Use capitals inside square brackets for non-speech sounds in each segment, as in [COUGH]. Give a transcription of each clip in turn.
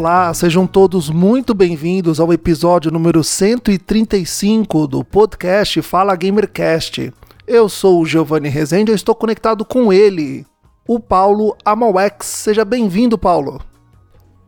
Olá, sejam todos muito bem-vindos ao episódio número 135 do podcast Fala Gamercast. Eu sou o Giovanni Rezende e estou conectado com ele, o Paulo Amauex. Seja bem-vindo, Paulo.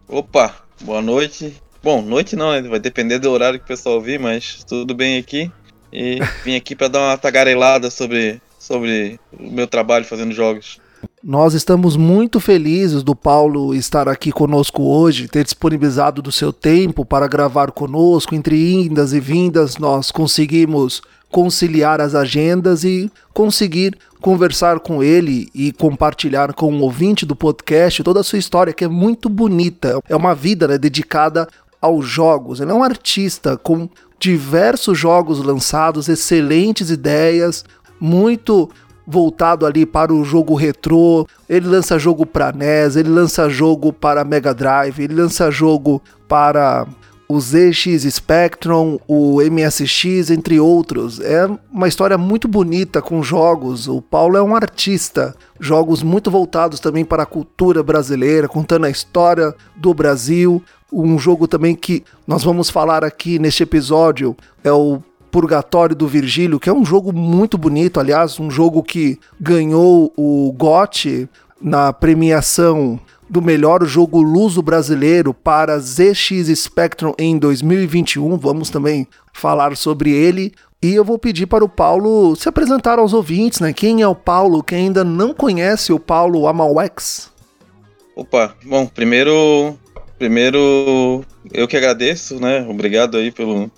Opa, boa noite. Bom, noite não, né? Vai depender do horário que o pessoal ouvir, mas tudo bem aqui. E vim aqui para dar uma tagarelada sobre, sobre o meu trabalho fazendo jogos. Nós estamos muito felizes do Paulo estar aqui conosco hoje, ter disponibilizado do seu tempo para gravar conosco. Entre indas e vindas, nós conseguimos conciliar as agendas e conseguir conversar com ele e compartilhar com o ouvinte do podcast toda a sua história, que é muito bonita. É uma vida né, dedicada aos jogos. Ele é um artista com diversos jogos lançados, excelentes ideias, muito voltado ali para o jogo retrô. Ele lança jogo para NES, ele lança jogo para Mega Drive, ele lança jogo para o ZX Spectrum, o MSX, entre outros. É uma história muito bonita com jogos. O Paulo é um artista. Jogos muito voltados também para a cultura brasileira, contando a história do Brasil. Um jogo também que nós vamos falar aqui neste episódio é o Purgatório do Virgílio, que é um jogo muito bonito, aliás, um jogo que ganhou o GOT na premiação do melhor jogo luso brasileiro para ZX Spectrum em 2021. Vamos também falar sobre ele. E eu vou pedir para o Paulo se apresentar aos ouvintes, né? Quem é o Paulo? Quem ainda não conhece o Paulo Amauex? Opa, bom, primeiro, primeiro eu que agradeço, né? Obrigado aí pelo,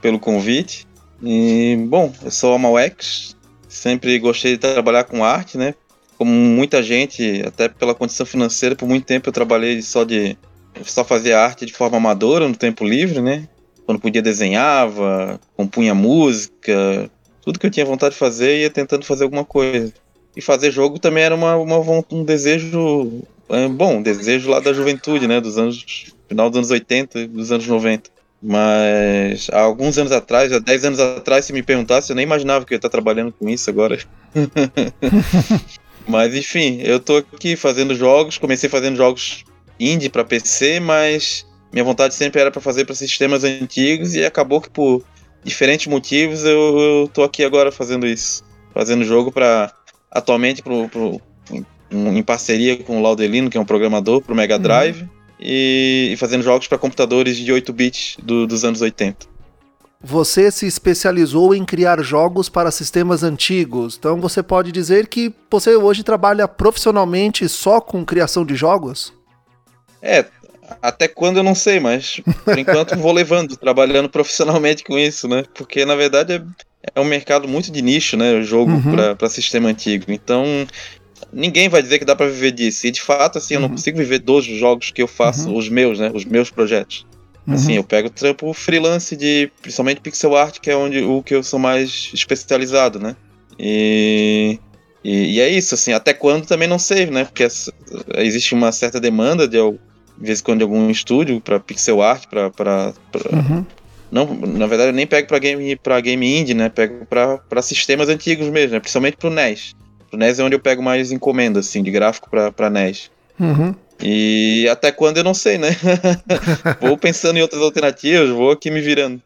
pelo convite. E, bom, eu sou a Mauex, sempre gostei de trabalhar com arte, né? Como muita gente, até pela condição financeira, por muito tempo eu trabalhei só de só fazia arte de forma amadora no tempo livre, né? Quando podia desenhava, compunha música, tudo que eu tinha vontade de fazer ia tentando fazer alguma coisa. E fazer jogo também era uma, uma um desejo, é, bom, um desejo lá da juventude, né? Dos anos final dos anos 80 dos anos 90. Mas há alguns anos atrás, há 10 anos atrás, se me perguntasse, eu nem imaginava que eu ia estar trabalhando com isso agora. [LAUGHS] mas enfim, eu tô aqui fazendo jogos, comecei fazendo jogos indie para PC, mas minha vontade sempre era para fazer para sistemas antigos e acabou que por diferentes motivos eu, eu tô aqui agora fazendo isso. Fazendo jogo para atualmente pro, pro, em parceria com o Laudelino, que é um programador pro Mega uhum. Drive. Uhum e, e fazendo jogos para computadores de 8 bits do, dos anos 80. Você se especializou em criar jogos para sistemas antigos, então você pode dizer que você hoje trabalha profissionalmente só com criação de jogos? É, até quando eu não sei, mas por [LAUGHS] enquanto vou levando, trabalhando profissionalmente com isso, né? Porque na verdade é, é um mercado muito de nicho, né? O jogo uhum. para sistema antigo. Então ninguém vai dizer que dá para viver disso. E de fato, assim, eu não uhum. consigo viver dos jogos que eu faço, uhum. os meus, né? Os meus projetos. Uhum. Assim, eu pego trampo freelance de, principalmente pixel art, que é onde o que eu sou mais especializado, né? E, e, e é isso, assim, até quando também não sei, né? Porque essa, existe uma certa demanda de, de vez em quando de algum estúdio para pixel art, para uhum. não, na verdade eu nem pego para game para game indie, né? Pego para sistemas antigos mesmo, né? principalmente pro NES. Pro NES é onde eu pego mais encomenda, assim, de gráfico pra, pra NES. Uhum. E até quando eu não sei, né? [LAUGHS] vou pensando em outras alternativas, vou aqui me virando.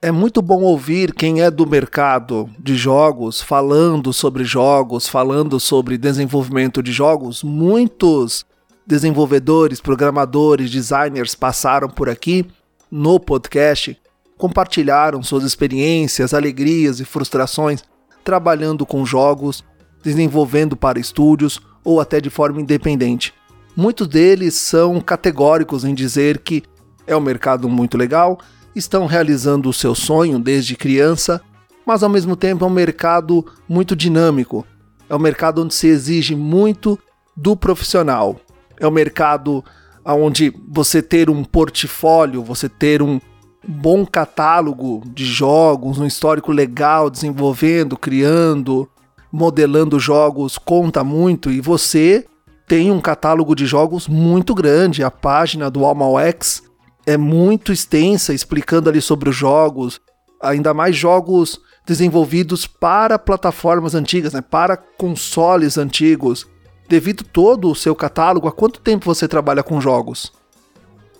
É muito bom ouvir quem é do mercado de jogos falando sobre jogos, falando sobre desenvolvimento de jogos. Muitos desenvolvedores, programadores, designers passaram por aqui no podcast, compartilharam suas experiências, alegrias e frustrações trabalhando com jogos, desenvolvendo para estúdios ou até de forma independente. Muitos deles são categóricos em dizer que é um mercado muito legal, estão realizando o seu sonho desde criança, mas ao mesmo tempo é um mercado muito dinâmico. É um mercado onde se exige muito do profissional. É um mercado onde você ter um portfólio, você ter um bom catálogo de jogos, um histórico legal desenvolvendo, criando, modelando jogos conta muito e você tem um catálogo de jogos muito grande. A página do Almax é muito extensa, explicando ali sobre os jogos, ainda mais jogos desenvolvidos para plataformas antigas, né, para consoles antigos. Devido todo o seu catálogo, há quanto tempo você trabalha com jogos?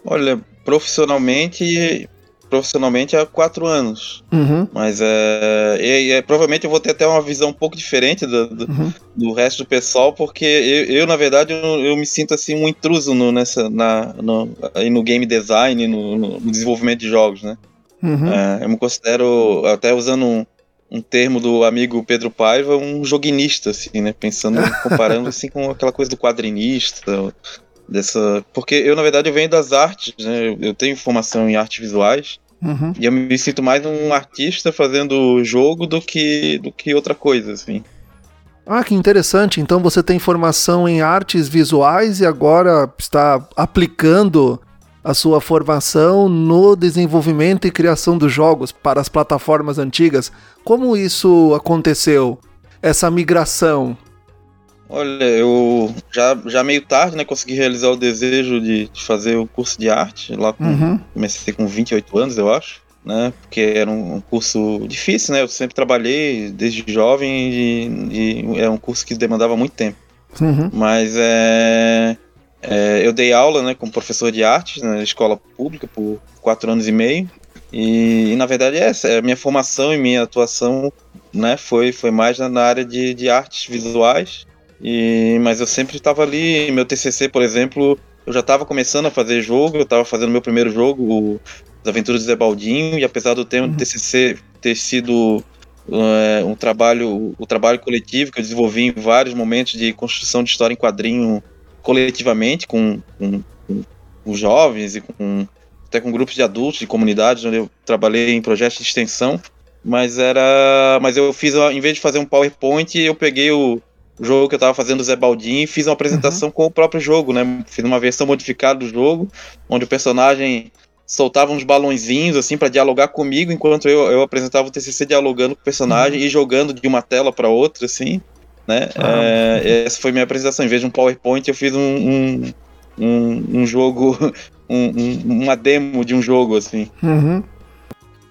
Olha, profissionalmente profissionalmente há quatro anos. Uhum. Mas é, e, e, Provavelmente eu vou ter até uma visão um pouco diferente do, do, uhum. do resto do pessoal, porque eu, eu na verdade, eu, eu, me sinto assim um intruso no, nessa, na, no, no game design, no, no, desenvolvimento de jogos, né? Uhum. É, eu me considero, até usando um, um termo do amigo Pedro Paiva, um joguinista, assim, né? Pensando, comparando [LAUGHS] assim com aquela coisa do quadrinista, dessa. Porque eu, na verdade, eu venho das artes, né? Eu tenho formação em artes visuais. Uhum. E eu me sinto mais um artista fazendo jogo do que, do que outra coisa, assim. Ah, que interessante. Então você tem formação em artes visuais e agora está aplicando a sua formação no desenvolvimento e criação dos jogos para as plataformas antigas. Como isso aconteceu? Essa migração Olha, eu já, já meio tarde, né, consegui realizar o desejo de, de fazer o curso de arte. Lá com, uhum. comecei com 28 anos, eu acho, né? Porque era um, curso difícil, né? Eu sempre trabalhei desde jovem e, e era um curso que demandava muito tempo. Uhum. Mas é, é, eu dei aula, né, como professor de arte na escola pública por quatro anos e meio. E, e na verdade é essa, é a minha formação e minha atuação, né, foi, foi mais na, na área de, de artes visuais e, mas eu sempre estava ali, meu TCC, por exemplo, eu já estava começando a fazer jogo, eu estava fazendo meu primeiro jogo, o As Aventuras de Zé Baldinho, e apesar do tema uhum. do TCC ter sido é, um trabalho, o trabalho coletivo que eu desenvolvi em vários momentos de construção de história em quadrinho coletivamente, com, com, com jovens e com até com grupos de adultos, de comunidades, onde eu trabalhei em projetos de extensão, mas era, mas eu fiz, em vez de fazer um PowerPoint, eu peguei o o jogo que eu tava fazendo o Zé Baldin e fiz uma apresentação uhum. com o próprio jogo, né? Fiz uma versão modificada do jogo, onde o personagem soltava uns balãozinhos assim para dialogar comigo, enquanto eu, eu apresentava o TCC dialogando com o personagem uhum. e jogando de uma tela para outra, assim, né? Ah. É, essa foi minha apresentação. Em vez de um PowerPoint, eu fiz um, um, um, um jogo, [LAUGHS] um, uma demo de um jogo, assim. Uhum.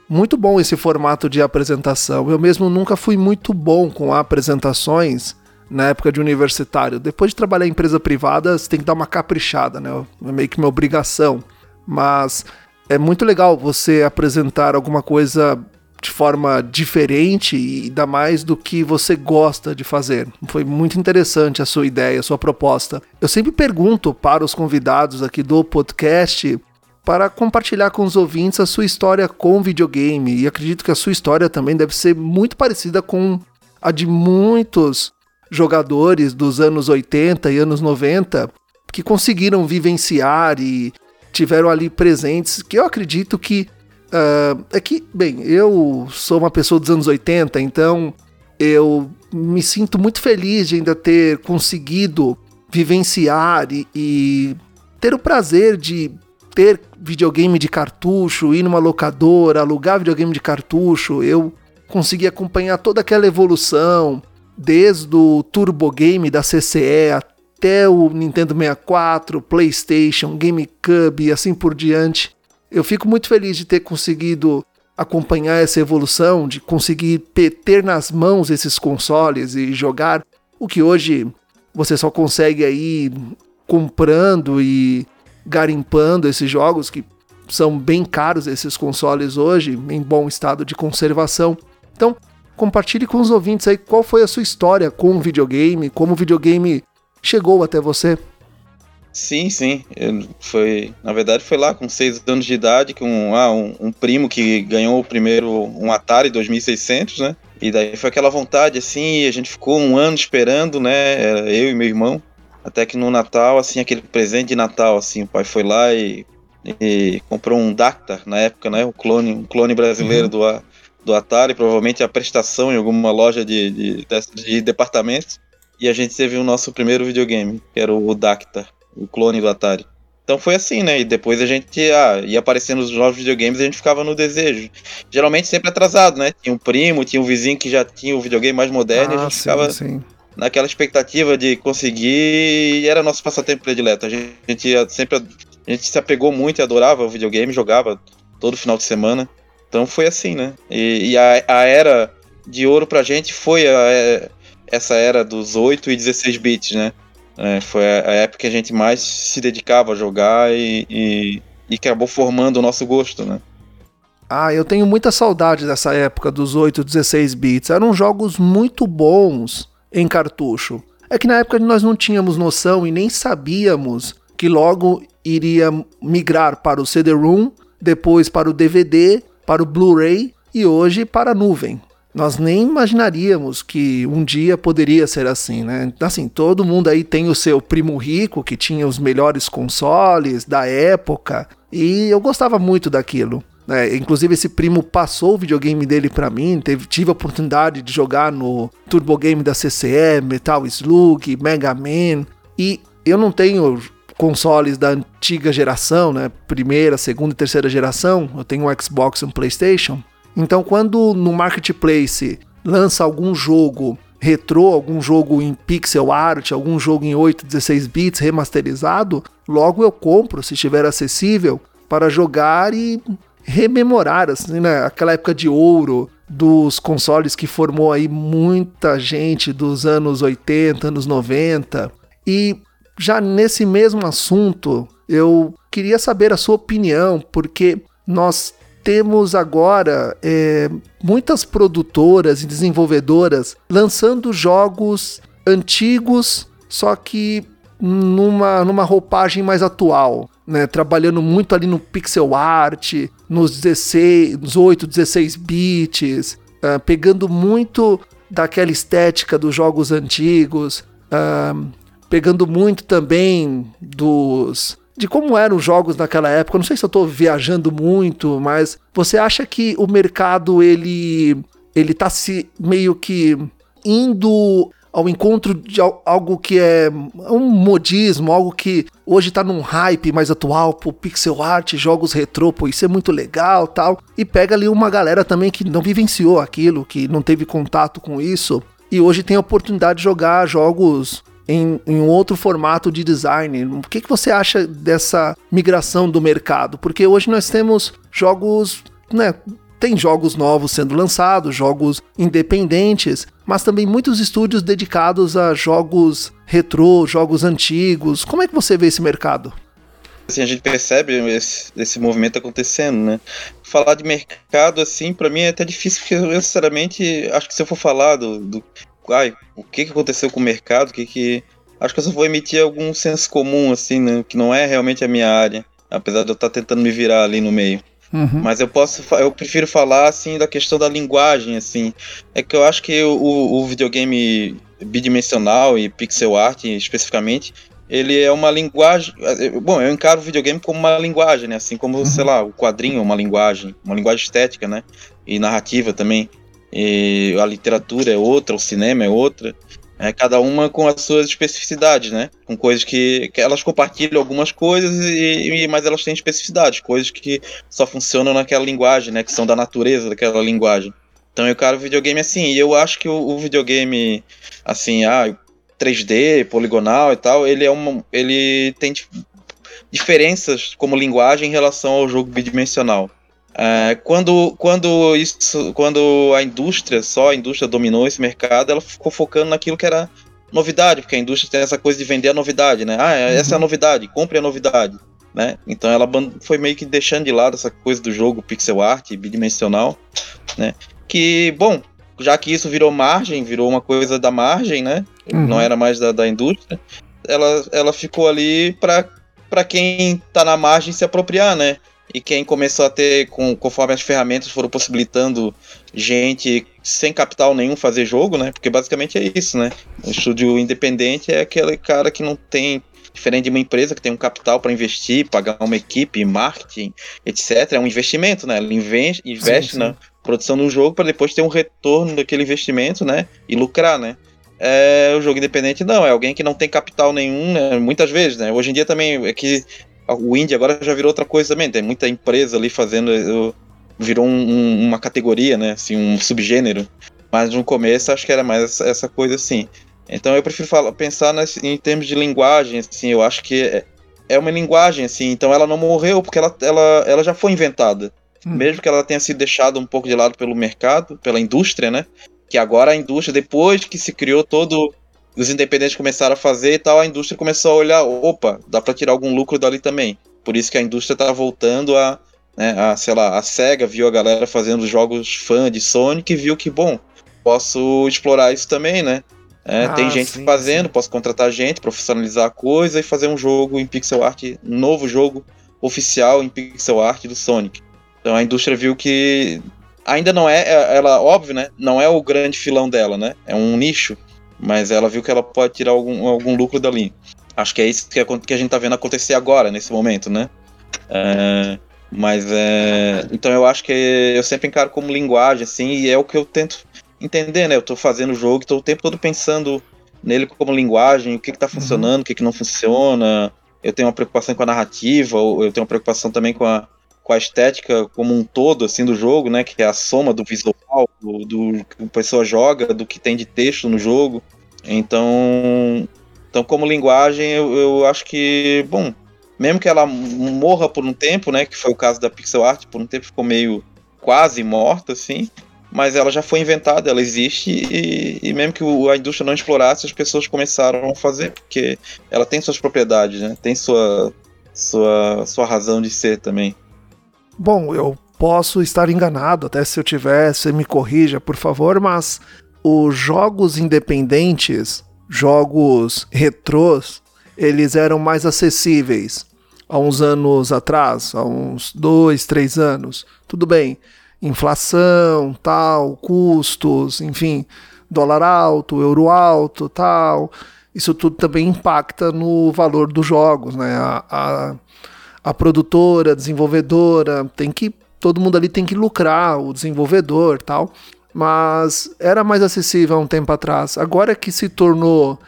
Muito bom esse formato de apresentação. Eu mesmo nunca fui muito bom com apresentações na época de universitário. Depois de trabalhar em empresa privada, você tem que dar uma caprichada, né? É meio que uma obrigação. Mas é muito legal você apresentar alguma coisa de forma diferente e ainda mais do que você gosta de fazer. Foi muito interessante a sua ideia, a sua proposta. Eu sempre pergunto para os convidados aqui do podcast para compartilhar com os ouvintes a sua história com videogame e acredito que a sua história também deve ser muito parecida com a de muitos jogadores dos anos 80 e anos 90 que conseguiram vivenciar e tiveram ali presentes, que eu acredito que uh, é que, bem, eu sou uma pessoa dos anos 80, então eu me sinto muito feliz de ainda ter conseguido vivenciar e, e ter o prazer de ter videogame de cartucho, ir numa locadora, alugar videogame de cartucho, eu consegui acompanhar toda aquela evolução, desde o Turbo Game da CCE até o Nintendo 64, PlayStation, GameCube e assim por diante. Eu fico muito feliz de ter conseguido acompanhar essa evolução, de conseguir ter nas mãos esses consoles e jogar o que hoje você só consegue aí comprando e garimpando esses jogos que são bem caros esses consoles hoje em bom estado de conservação. Então, Compartilhe com os ouvintes aí qual foi a sua história com o videogame, como o videogame chegou até você. Sim, sim. Eu, foi, na verdade, foi lá com seis anos de idade com ah, um, um, primo que ganhou o primeiro um Atari 2600, né? E daí foi aquela vontade assim, a gente ficou um ano esperando, né? Eu e meu irmão, até que no Natal, assim, aquele presente de Natal, assim, o pai foi lá e e comprou um Dactar na época, né? O clone, um clone brasileiro uhum. do, do Atari, provavelmente a prestação em alguma loja de, de, de, de departamentos. E a gente teve o nosso primeiro videogame, que era o Dactar, o clone do Atari. Então foi assim, né? E depois a gente ah, ia aparecendo os novos videogames e a gente ficava no desejo. Geralmente sempre atrasado, né? Tinha um primo, tinha um vizinho que já tinha o videogame mais moderno ah, e a gente sim, ficava sim. naquela expectativa de conseguir e era nosso passatempo predileto. A gente, a gente sempre a gente se apegou muito e adorava o videogame, jogava todo final de semana. Então foi assim, né? E, e a, a, era de ouro pra gente foi a, a, essa era dos 8 e 16 bits, né? É, foi a, a, época que a gente mais se dedicava a jogar e, e, e acabou formando o nosso gosto, né? Ah, eu tenho muita saudade dessa época dos 8 e 16 bits. Eram jogos muito bons em cartucho. É que na época nós não tínhamos noção e nem sabíamos que logo iria migrar para o CD-ROM, depois para o DVD, para o Blu-ray e hoje para a nuvem. Nós nem imaginaríamos que um dia poderia ser assim, né? Assim, todo mundo aí tem o seu primo rico que tinha os melhores consoles da época e eu gostava muito daquilo. É, inclusive esse primo passou o videogame dele para mim, teve, tive a oportunidade de jogar no Turbo Game da CCE, Metal Slug, Mega Man e eu não tenho consoles da antiga geração, né? Primeira, segunda e terceira geração. Eu tenho um Xbox e um PlayStation. Então, quando no marketplace lança algum jogo retrô, algum jogo em pixel art, algum jogo em 8, 16 bits remasterizado, logo eu compro, se estiver acessível, para jogar e rememorar assim, né, aquela época de ouro dos consoles que formou aí muita gente dos anos 80, anos 90. E já nesse mesmo assunto, eu queria saber a sua opinião, porque nós temos agora é, muitas produtoras e desenvolvedoras lançando jogos antigos, só que numa, numa roupagem mais atual. Né, trabalhando muito ali no pixel art, nos 16, 18, 16 bits, uh, pegando muito daquela estética dos jogos antigos, uh, pegando muito também dos de como eram os jogos naquela época. Não sei se eu estou viajando muito, mas você acha que o mercado ele ele tá se meio que indo ao encontro de algo que é um modismo, algo que hoje tá num hype mais atual, pô, pixel art, jogos retrô, pô, isso é muito legal, tal. E pega ali uma galera também que não vivenciou aquilo, que não teve contato com isso e hoje tem a oportunidade de jogar jogos em, em outro formato de design. O que, que você acha dessa migração do mercado? Porque hoje nós temos jogos, né? Tem jogos novos sendo lançados, jogos independentes, mas também muitos estúdios dedicados a jogos retrô, jogos antigos. Como é que você vê esse mercado? Assim, a gente percebe esse, esse movimento acontecendo, né? Falar de mercado, assim, para mim é até difícil, porque eu, sinceramente, acho que se eu for falar do, do ai, o que, que aconteceu com o mercado, o que que... Acho que eu só vou emitir algum senso comum, assim, né, que não é realmente a minha área, apesar de eu estar tentando me virar ali no meio. Uhum. Mas eu posso, eu prefiro falar assim da questão da linguagem, assim. É que eu acho que o, o videogame bidimensional e pixel art especificamente, ele é uma linguagem. Bom, eu encaro o videogame como uma linguagem, né? Assim como, uhum. sei lá, o quadrinho é uma linguagem, uma linguagem estética, né? E narrativa também e a literatura é outra, o cinema é outra. É, cada uma com as suas especificidades, né? Com coisas que, que elas compartilham algumas coisas, e, e, mas elas têm especificidades, coisas que só funcionam naquela linguagem, né? Que são da natureza daquela linguagem. Então eu quero videogame assim, e eu acho que o, o videogame, assim, ah, 3D, poligonal e tal, ele é uma. ele tem diferenças como linguagem em relação ao jogo bidimensional. É, quando, quando, isso, quando a indústria, só a indústria dominou esse mercado, ela ficou focando naquilo que era novidade, porque a indústria tem essa coisa de vender a novidade, né? Ah, essa uhum. é a uhum. novidade, compre a novidade, né? Então ela foi meio que deixando de lado essa coisa do jogo pixel art, bidimensional, né? Que, bom, já que isso virou margem, virou uma coisa da margem, né? Uhum. Não era mais da, da indústria, ela, ela ficou ali para quem tá na margem se apropriar, né? E quem começou a ter, com, conforme as ferramentas foram possibilitando gente sem capital nenhum fazer jogo, né? Porque basicamente é isso, né? O estúdio independente é aquele cara que não tem Diferente de uma empresa que tem um capital para investir, pagar uma equipe, marketing, etc. É um investimento, né? Ela investe, investe sim, sim. na produção do jogo para depois ter um retorno daquele investimento, né? E lucrar, né? É, o jogo independente não, é alguém que não tem capital nenhum, né? muitas vezes, né? Hoje em dia também é que o indie agora já virou outra coisa também, tem muita empresa ali fazendo, virou um, um, uma categoria, né? Assim, um subgênero. Mas no começo acho que era mais essa coisa assim. Então eu prefiro falar, pensar nas, em termos de linguagem, assim, eu acho que é, é uma linguagem, assim, então ela não morreu porque ela, ela, ela já foi inventada. Hum. Mesmo que ela tenha sido deixada um pouco de lado pelo mercado, pela indústria, né? Que agora a indústria, depois que se criou todo. Os independentes começaram a fazer e tal, a indústria começou a olhar, opa, dá para tirar algum lucro dali também. Por isso que a indústria tá voltando a, né, a, sei lá, a SEGA viu a galera fazendo jogos fã de Sonic e viu que, bom, posso explorar isso também, né? É, ah, tem gente sim, fazendo, sim. posso contratar gente, profissionalizar a coisa e fazer um jogo em pixel art, um novo jogo oficial em pixel art do Sonic. Então a indústria viu que ainda não é, é, ela, óbvio, né? Não é o grande filão dela, né? É um nicho, mas ela viu que ela pode tirar algum, algum lucro dali. Acho que é isso que, que a gente tá vendo acontecer agora, nesse momento, né? É, mas é. Então eu acho que eu sempre encaro como linguagem, assim, e é o que eu tento entender, né? Eu tô fazendo o jogo, tô o tempo todo pensando nele como linguagem, o que que tá funcionando, uhum. o que que não funciona. Eu tenho uma preocupação com a narrativa, eu tenho uma preocupação também com a, com a estética como um todo, assim, do jogo, né? Que é a soma do visual, do, do que a pessoa joga, do que tem de texto no jogo. Então, então como linguagem, eu, eu acho que, bom, mesmo que ela morra por um tempo, né? Que foi o caso da pixel art, por um tempo ficou meio quase morta, assim mas ela já foi inventada, ela existe e, e mesmo que a indústria não explorasse, as pessoas começaram a fazer, porque ela tem suas propriedades, né? Tem sua, sua, sua razão de ser também. Bom, eu posso estar enganado, até se eu tiver, você me corrija, por favor, mas os jogos independentes, jogos retrôs, eles eram mais acessíveis há uns anos atrás, há uns dois, três anos. Tudo bem inflação, tal, custos, enfim, dólar alto, euro alto, tal. Isso tudo também impacta no valor dos jogos, né? A, a, a produtora, a desenvolvedora, tem que todo mundo ali tem que lucrar, o desenvolvedor, tal. Mas era mais acessível há um tempo atrás. Agora que se tornou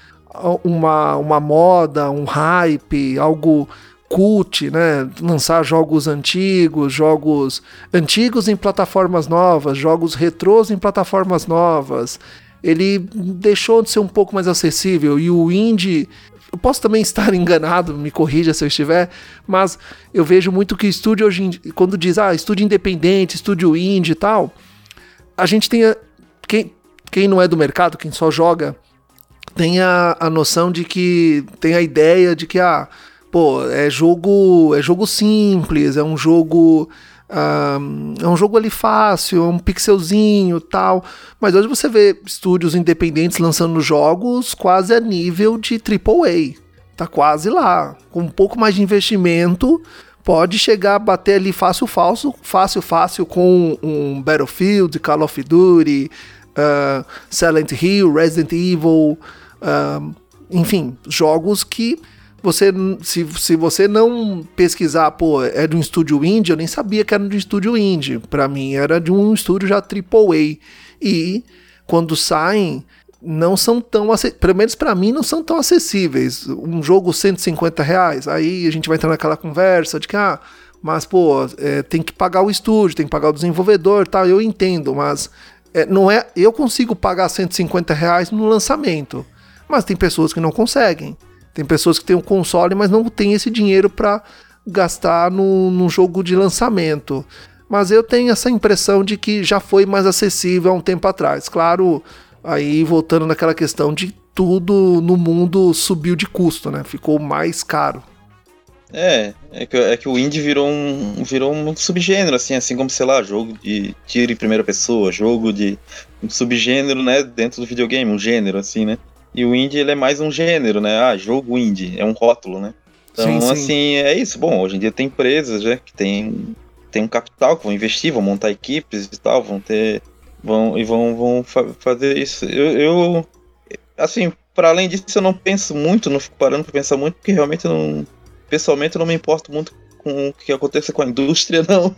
uma, uma moda, um hype, algo cult, né? Lançar jogos antigos, jogos antigos em plataformas novas, jogos retrôs em plataformas novas. Ele deixou de ser um pouco mais acessível e o indie eu posso também estar [LAUGHS] enganado, me corrija se eu estiver, mas eu vejo muito que estúdio hoje, quando diz, ah, estúdio independente, estúdio indie e tal, a gente tem. A, quem, quem não é do mercado, quem só joga, tem a, a noção de que. tem a ideia de que, ah, pô, é jogo, é jogo simples, é um jogo é um jogo ali fácil, é um pixelzinho tal. Mas hoje você vê estúdios independentes lançando jogos quase a nível de AAA. Tá quase lá. Com um pouco mais de investimento, pode chegar a bater ali fácil, fácil, fácil, fácil com um Battlefield, Call of Duty, uh, Silent Hill, Resident Evil. Uh, enfim, jogos que você se, se você não pesquisar, pô, é de um estúdio indie, eu nem sabia que era de um estúdio indie. Para mim era de um estúdio já AAA. E quando saem, não são tão pelo menos para mim não são tão acessíveis. Um jogo 150 reais, aí a gente vai entrar naquela conversa de que ah, mas pô, é, tem que pagar o estúdio, tem que pagar o desenvolvedor, tal. Eu entendo, mas é, não é. Eu consigo pagar 150 reais no lançamento, mas tem pessoas que não conseguem. Tem pessoas que têm um console, mas não tem esse dinheiro para gastar no jogo de lançamento. Mas eu tenho essa impressão de que já foi mais acessível há um tempo atrás. Claro, aí voltando naquela questão de tudo no mundo subiu de custo, né? Ficou mais caro. É, é que, é que o indie virou um, virou um subgênero, assim, assim como, sei lá, jogo de tiro em primeira pessoa, jogo de um subgênero, né, dentro do videogame, um gênero, assim, né? E o indie ele é mais um gênero, né? Ah, jogo indie, é um rótulo, né? Então, sim, sim. assim, é isso. Bom, hoje em dia tem empresas, né, que tem, tem um capital, que vão investir, vão montar equipes e tal, vão ter. Vão, e vão, vão fa fazer isso. Eu, eu assim, para além disso, eu não penso muito, não fico parando pra pensar muito, porque realmente eu não. Pessoalmente, eu não me importo muito com o que aconteça com a indústria, [LAUGHS] não.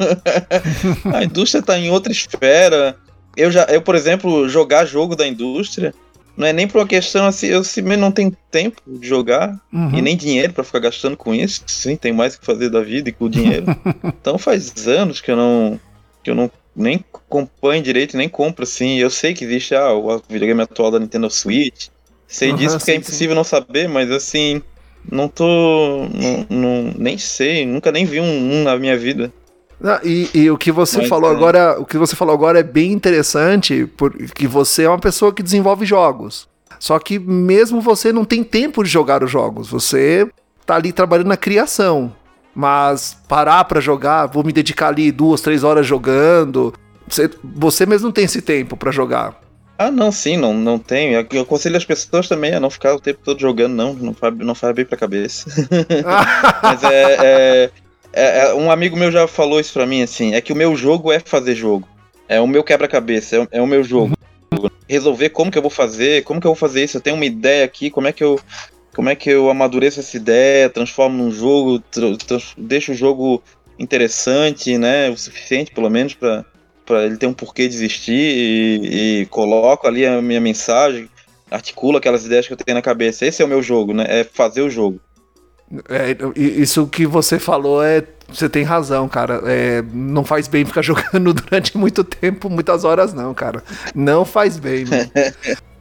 a indústria tá em outra esfera. Eu já, eu, por exemplo, jogar jogo da indústria não é nem por uma questão assim, eu simplesmente não tenho tempo de jogar uhum. e nem dinheiro para ficar gastando com isso. Sim, tem mais que fazer da vida e com o dinheiro. [LAUGHS] então faz anos que eu não que eu não nem acompanho direito, nem compro assim. Eu sei que existe ah, o videogame atual da Nintendo Switch. Sei uhum, disso porque é sim, é impossível sim. não saber, mas assim, não tô. Não, não, nem sei, nunca nem vi um, um na minha vida. Não, e, e, o que você Mas, falou é. agora, o que você falou agora é bem interessante, porque você é uma pessoa que desenvolve jogos. Só que mesmo você não tem tempo de jogar os jogos, você tá ali trabalhando na criação. Mas parar para jogar, vou me dedicar ali duas, três horas jogando. Você, você mesmo não tem esse tempo para jogar. Ah, não, sim, não, não tenho. Eu aconselho as pessoas também a não ficar o tempo todo jogando, não. Não faz, não faz bem pra cabeça. [LAUGHS] [LAUGHS] Mas é, é, é, é, Um amigo meu já falou isso pra mim, assim. É que o meu jogo é fazer jogo. É o meu quebra-cabeça, é, é, o meu jogo. Resolver como que eu vou fazer, como que eu vou fazer isso. Eu tenho uma ideia aqui, como é que eu. Como é que eu amadureço essa ideia, transformo num jogo, deixo o jogo interessante, né? O suficiente, pelo menos, para ele ter um porquê de existir e, e, coloco ali a minha mensagem, articulo aquelas ideias que eu tenho na cabeça. Esse é o meu jogo, né? É fazer o jogo. É, isso que você falou é. Você tem razão, cara. É, não faz bem ficar [LAUGHS] jogando durante muito tempo, muitas horas, não, cara. Não faz bem, [LAUGHS]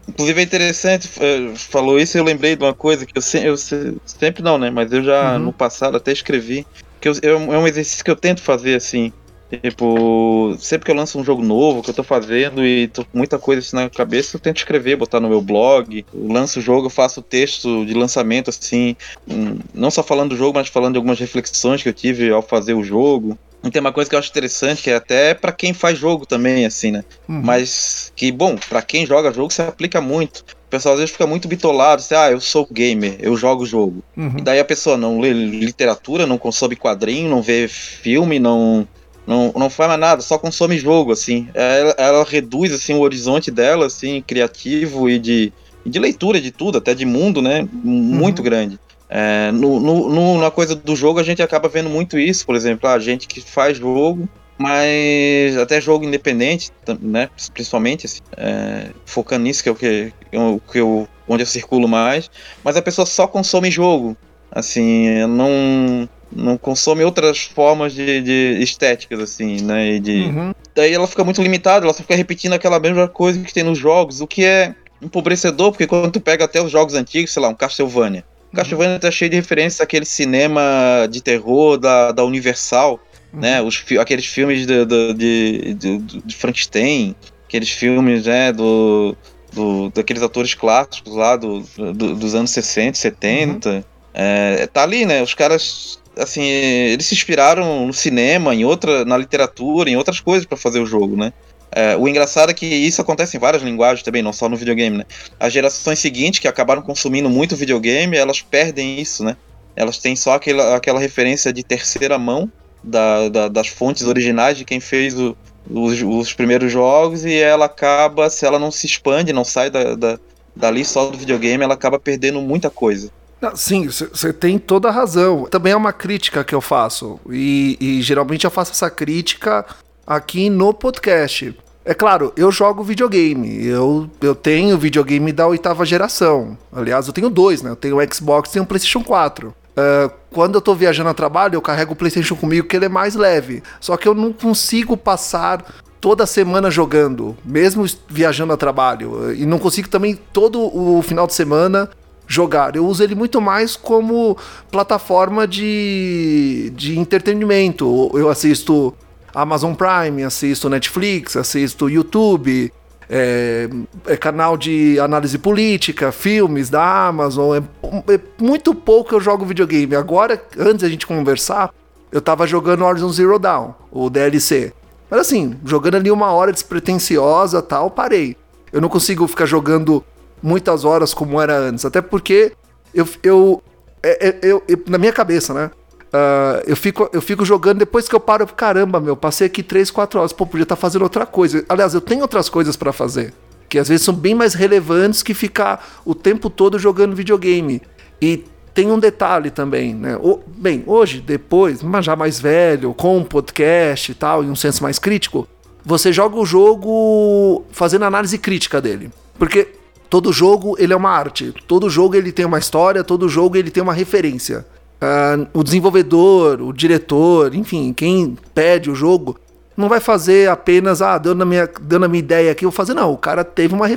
Inclusive é interessante, é, falou isso eu lembrei de uma coisa que eu, se, eu se, sempre não, né? Mas eu já uhum. no passado até escrevi. Que eu, é um exercício que eu tento fazer assim. Tipo, sempre que eu lanço um jogo novo que eu tô fazendo e tô com muita coisa assim na cabeça, eu tento escrever, botar no meu blog. Lanço o jogo, eu faço texto de lançamento, assim, hum, não só falando do jogo, mas falando de algumas reflexões que eu tive ao fazer o jogo. E tem uma coisa que eu acho interessante, que é até para quem faz jogo também, assim, né? Uhum. Mas que, bom, para quem joga jogo, se aplica muito. O pessoal às vezes fica muito bitolado, assim, ah, eu sou gamer, eu jogo jogo. Uhum. E daí a pessoa não lê literatura, não consome quadrinho, não vê filme, não não, não faz mais nada, só consome jogo, assim. Ela, ela reduz, assim, o horizonte dela, assim, criativo e de, de leitura de tudo, até de mundo, né? Muito uhum. grande. É, no, no, no, na coisa do jogo a gente acaba vendo muito isso, por exemplo, a gente que faz jogo, mas até jogo independente, né? Principalmente, assim, é, focando nisso, que é o que, é o que eu, onde eu circulo mais, mas a pessoa só consome jogo. Assim, não não consome outras formas de, de estéticas, assim, né? E de... Uhum. Daí ela fica muito limitada, ela só fica repetindo aquela mesma coisa que tem nos jogos, o que é empobrecedor, porque quando tu pega até os jogos antigos, sei lá, um Castlevania. O Castlevania tá cheio de referências àquele cinema de terror da, da Universal, uhum. né? Os, aqueles filmes de, de, de, de, de Frankenstein, aqueles filmes, né, do, do, daqueles atores clássicos lá do, do dos anos 60, 70. Uhum. É, tá ali, né? Os caras assim, eles se inspiraram no cinema, em outra, na literatura, em outras coisas para fazer o jogo, né? É, o engraçado é que isso acontece em várias linguagens também, não só no videogame, né? As gerações seguintes que acabaram consumindo muito videogame, elas perdem isso, né? Elas têm só aquela, aquela referência de terceira mão da, da, das fontes originais de quem fez o, os, os, primeiros jogos e ela acaba, se ela não se expande, não sai da, da, dali só do videogame, ela acaba perdendo muita coisa. Sim, você tem toda a razão. Também é uma crítica que eu faço. E, e, geralmente eu faço essa crítica aqui no podcast. É claro, eu jogo videogame. Eu, eu tenho videogame da oitava geração. Aliás, eu tenho dois, né? Eu tenho o Xbox e o PlayStation 4. Uh, é, quando eu tô viajando a trabalho, eu carrego o PlayStation comigo, que ele é mais leve. Só que eu não consigo passar toda semana jogando, mesmo viajando a trabalho. E não consigo também todo o final de semana jogar. Eu uso ele muito mais como plataforma de, de entretenimento. Eu assisto Amazon Prime, assisto Netflix, assisto YouTube, é, é, canal de análise política, filmes da Amazon. É, é, muito pouco eu jogo videogame. Agora, antes da gente conversar, eu tava jogando Horizon Zero Dawn, o DLC. Mas assim, jogando ali uma hora despretensiosa tal, parei. Eu não consigo ficar jogando muitas horas como era antes. Até porque eu, eu, é, é, eu, eu na minha cabeça, né? Uh, eu, fico, eu fico jogando, depois que eu paro, caramba, meu, passei aqui 3, 4 horas, pô, podia estar tá fazendo outra coisa. Aliás, eu tenho outras coisas para fazer. que às vezes são bem mais relevantes que ficar o tempo todo jogando videogame. E tem um detalhe também, né? O, bem, hoje, depois, mas já mais velho, com um podcast e tal, e um senso mais crítico, você joga o jogo fazendo análise crítica dele. Porque todo jogo ele é uma arte, todo jogo ele tem uma história, todo jogo ele tem uma referência. Uh, o desenvolvedor, o diretor, enfim, quem pede o jogo, não vai fazer apenas, ah, dando a minha, dando a minha ideia aqui, eu vou fazer, não. O cara teve uma,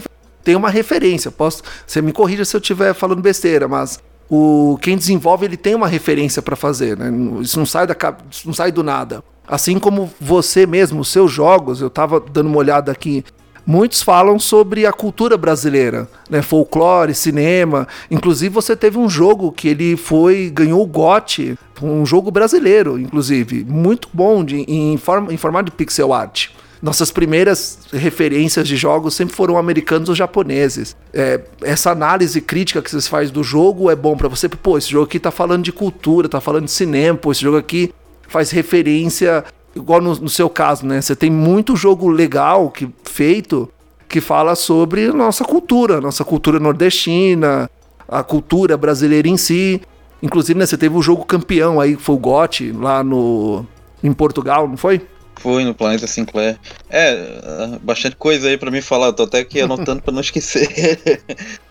tem uma referência. Posso, você me corrija se eu estiver falando besteira, mas o quem desenvolve ele tem uma referência para fazer, né? Isso não sai da não sai do nada. Assim como você mesmo, os seus jogos, eu estava dando uma olhada aqui muitos falam sobre a cultura brasileira, né? Folclore, cinema. Inclusive você teve um jogo que ele foi ganhou o GOT, um jogo brasileiro, inclusive, muito bom de, em, forma, em formato de pixel art. Nossas primeiras referências de jogos sempre foram americanos ou japoneses. É, essa análise crítica que vocês fazem do jogo é bom para você. Pô, esse jogo aqui tá falando de cultura, tá falando de cinema, pô, esse jogo aqui faz referência igual no, no, seu caso, né? Você tem muito jogo legal que feito que fala sobre nossa cultura, nossa cultura nordestina, a cultura brasileira em si. Inclusive, né, você teve o jogo campeão aí, foi o GOT, lá no em Portugal, não foi? Foi no Planeta Sinclair. É, bastante coisa aí para mim falar, tô até aqui anotando para não esquecer.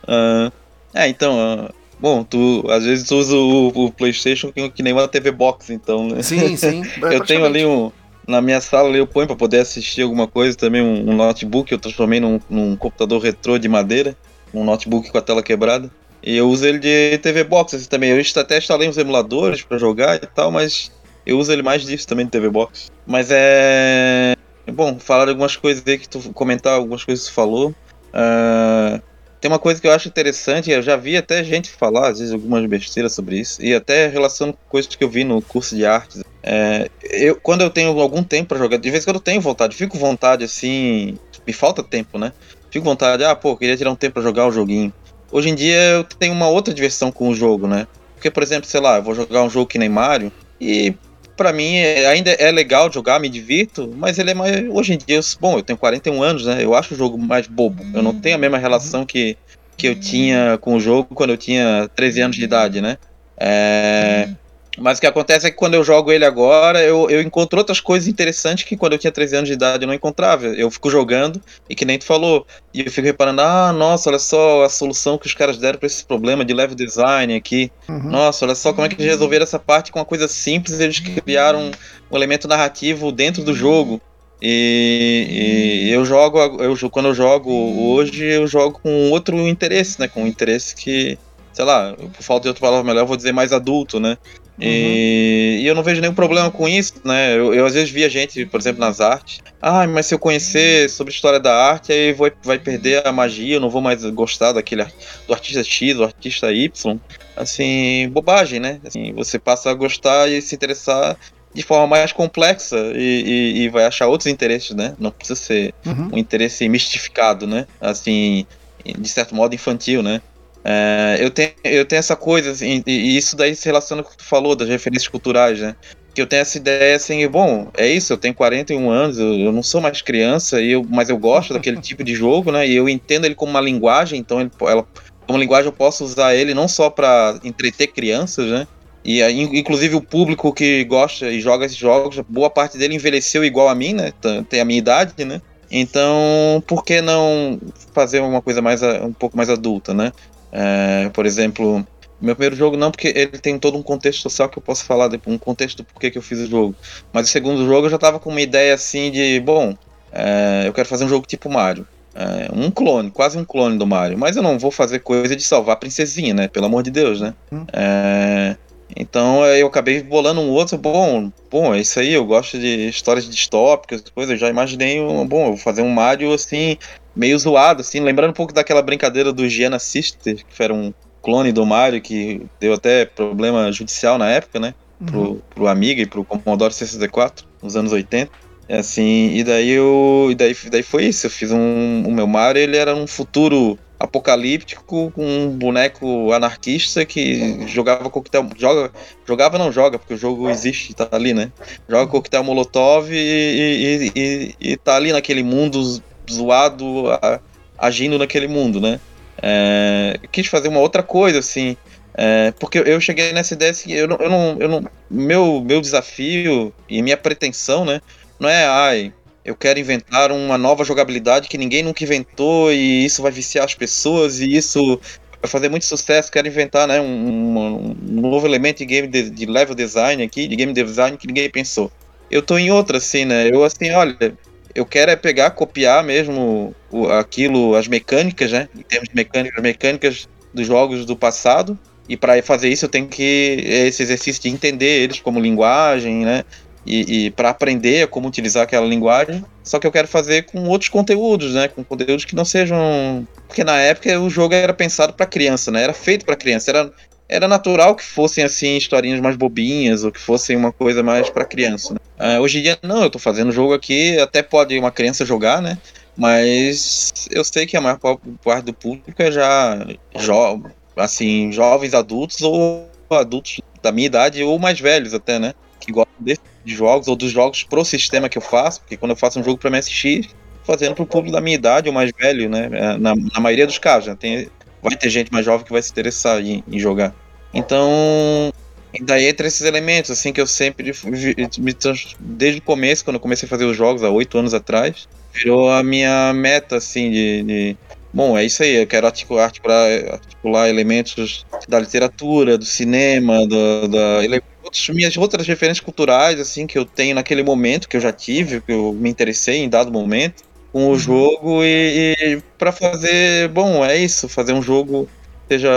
uh, [LAUGHS] é, então, uh, Bom, tu às vezes tu usa o, o PlayStation que, que, nem uma TV Box, então. Né? Sim, sim. [LAUGHS] eu tenho ali um. Na minha sala ali eu ponho para poder assistir alguma coisa também, um, um notebook. Eu transformei num, num computador retrô de madeira, um notebook com a tela quebrada. E eu uso ele de TV Box assim, também. Eu até instalei uns emuladores para jogar e tal, mas eu uso ele mais disso também de TV Box. Mas é. Bom, falar algumas coisas aí que tu comentar, algumas coisas que tu falou. Uh, tem uma coisa que eu acho interessante, eu já vi até gente falar, às vezes, algumas besteiras sobre isso, e até relação com coisas que eu vi no curso de artes. É, eu, quando eu tenho algum tempo para jogar, de vez em quando eu tenho vontade, fico vontade assim, me falta tempo, né? Fico vontade, ah, pô, queria tirar um tempo para jogar o joguinho. Hoje em dia eu tenho uma outra diversão com o jogo, né? Porque, por exemplo, sei lá, eu vou jogar um jogo que nem Mario, e para mim é, ainda é legal jogar, me divirto, mas ele é mais. Hoje em dia, eu, bom, eu tenho 41 anos, né? Eu acho o jogo mais bobo. Eu não tenho a mesma relação que, que eu tinha com o jogo quando eu tinha 13 anos de idade, né? É. Mas o que acontece é que quando eu jogo ele agora, eu, eu encontro outras coisas interessantes que quando eu tinha 13 anos de idade eu não encontrava. Eu fico jogando, e que nem tu falou, e eu fico reparando, ah, nossa, olha só a solução que os caras deram para esse problema de level design aqui. Uhum. Nossa, olha só como é que eles resolveram essa parte com uma coisa simples, eles criaram um elemento narrativo dentro do jogo. E, e, eu jogo, eu, quando eu jogo hoje, eu jogo com outro interesse, né? Com um interesse que, sei lá, por falta de outra palavra melhor, eu vou dizer mais adulto, né? Uhum. E, e, eu não vejo nenhum problema com isso, né? Eu, eu, às vezes via gente, por exemplo, nas artes. Ah, mas se eu conhecer sobre a história da arte, aí vou, vai perder a magia, eu não vou mais gostar daquele do artista X, do artista Y. Assim, bobagem, né? Assim, você passa a gostar e se interessar de forma mais complexa e, e, e vai achar outros interesses, né? Não precisa ser uhum. um interesse mistificado, né? Assim, de certo modo infantil, né? É, eu, tenho, eu tenho essa coisa, assim, e isso daí se relaciona com o que tu falou, das referências culturais, né? Que eu tenho essa ideia assim, bom, é isso, eu tenho 41 anos, eu, eu não sou mais criança, eu, mas eu gosto daquele [LAUGHS] tipo de jogo, né? E eu entendo ele como uma linguagem, então ele, ela, como linguagem eu posso usar ele não só para entreter crianças, né? E inclusive o público que gosta e joga esses jogos, boa parte dele envelheceu igual a mim, né? Tem a minha idade, né? Então, por que não fazer uma coisa mais um pouco mais adulta, né? É, por exemplo, meu primeiro jogo não, porque ele tem todo um contexto social que eu posso falar, um contexto do porquê que eu fiz o jogo. Mas o segundo jogo eu já tava com uma ideia assim de, bom, é, eu quero fazer um jogo tipo Mario. É, um clone, quase um clone do Mario. Mas eu não vou fazer coisa de salvar a princesinha, né? Pelo amor de Deus, né? Hum. É, então eu acabei bolando um outro. Bom, bom, é isso aí. Eu gosto de histórias distópicas, coisas. Eu já imaginei um. Bom, eu vou fazer um Mario assim, meio zoado, assim, lembrando um pouco daquela brincadeira do Giana Sister, que era um clone do Mario, que deu até problema judicial na época, né? Pro, uhum. pro Amiga e pro Commodore 64, nos anos 80. É assim, e daí eu. E daí, daí foi isso. Eu fiz um. O meu Mario ele era um futuro apocalíptico com um boneco anarquista que jogava coquetel. Joga, jogava não joga, porque o jogo existe, tá ali, né? Joga coquetel Molotov e, e, e, e tá ali naquele mundo zoado, agindo naquele mundo, né? É, quis fazer uma outra coisa, assim, é, porque eu cheguei nessa ideia assim, eu não, eu não, eu não, meu, meu desafio e minha pretensão, né, não é, ai, eu quero inventar uma nova jogabilidade que ninguém nunca inventou e isso vai viciar as pessoas e isso vai fazer muito sucesso. Quero inventar, né, um, um novo elemento de game de, de, level design aqui, de game design que ninguém pensou. Eu tô em outra, assim, né, eu assim, olha, eu quero é pegar, copiar mesmo o, aquilo, as mecânicas, né, em termos de mecânicas, mecânicas dos jogos do passado e para fazer isso eu tenho que esse exercício de entender eles como linguagem, né? E, e para aprender como utilizar aquela linguagem. Só que eu quero fazer com outros conteúdos, né? Com conteúdos que não sejam, porque na época o jogo era pensado para criança, né? Era feito para criança. Era era natural que fossem assim historinhas mais bobinhas ou que fossem uma coisa mais para criança. Né? Uh, hoje em dia não, eu tô fazendo jogo aqui, até pode uma criança jogar, né? Mas eu sei que a maior parte do público é já jovem assim, jovens adultos ou adultos da minha idade ou mais velhos até, né? Que gostam desses jogos ou dos jogos pro sistema que eu faço, porque quando eu faço um jogo para MSX, fazendo pro público da minha idade ou mais velho, né? É, na, na maioria dos casos, né? Tem, vai ter gente mais jovem que vai se interessar em, em jogar. Então, daí entre esses elementos, assim, que eu sempre, desde o começo, quando eu comecei a fazer os jogos, há oito anos atrás, virou a minha meta, assim, de, de Bom, é isso aí. Eu quero articular, articular, elementos da literatura, do cinema, da outros, minhas outras referências culturais, assim, que eu tenho naquele momento, que eu já tive, que eu me interessei em dado momento, com o uhum. jogo e, e para fazer, bom, é isso, fazer um jogo que seja,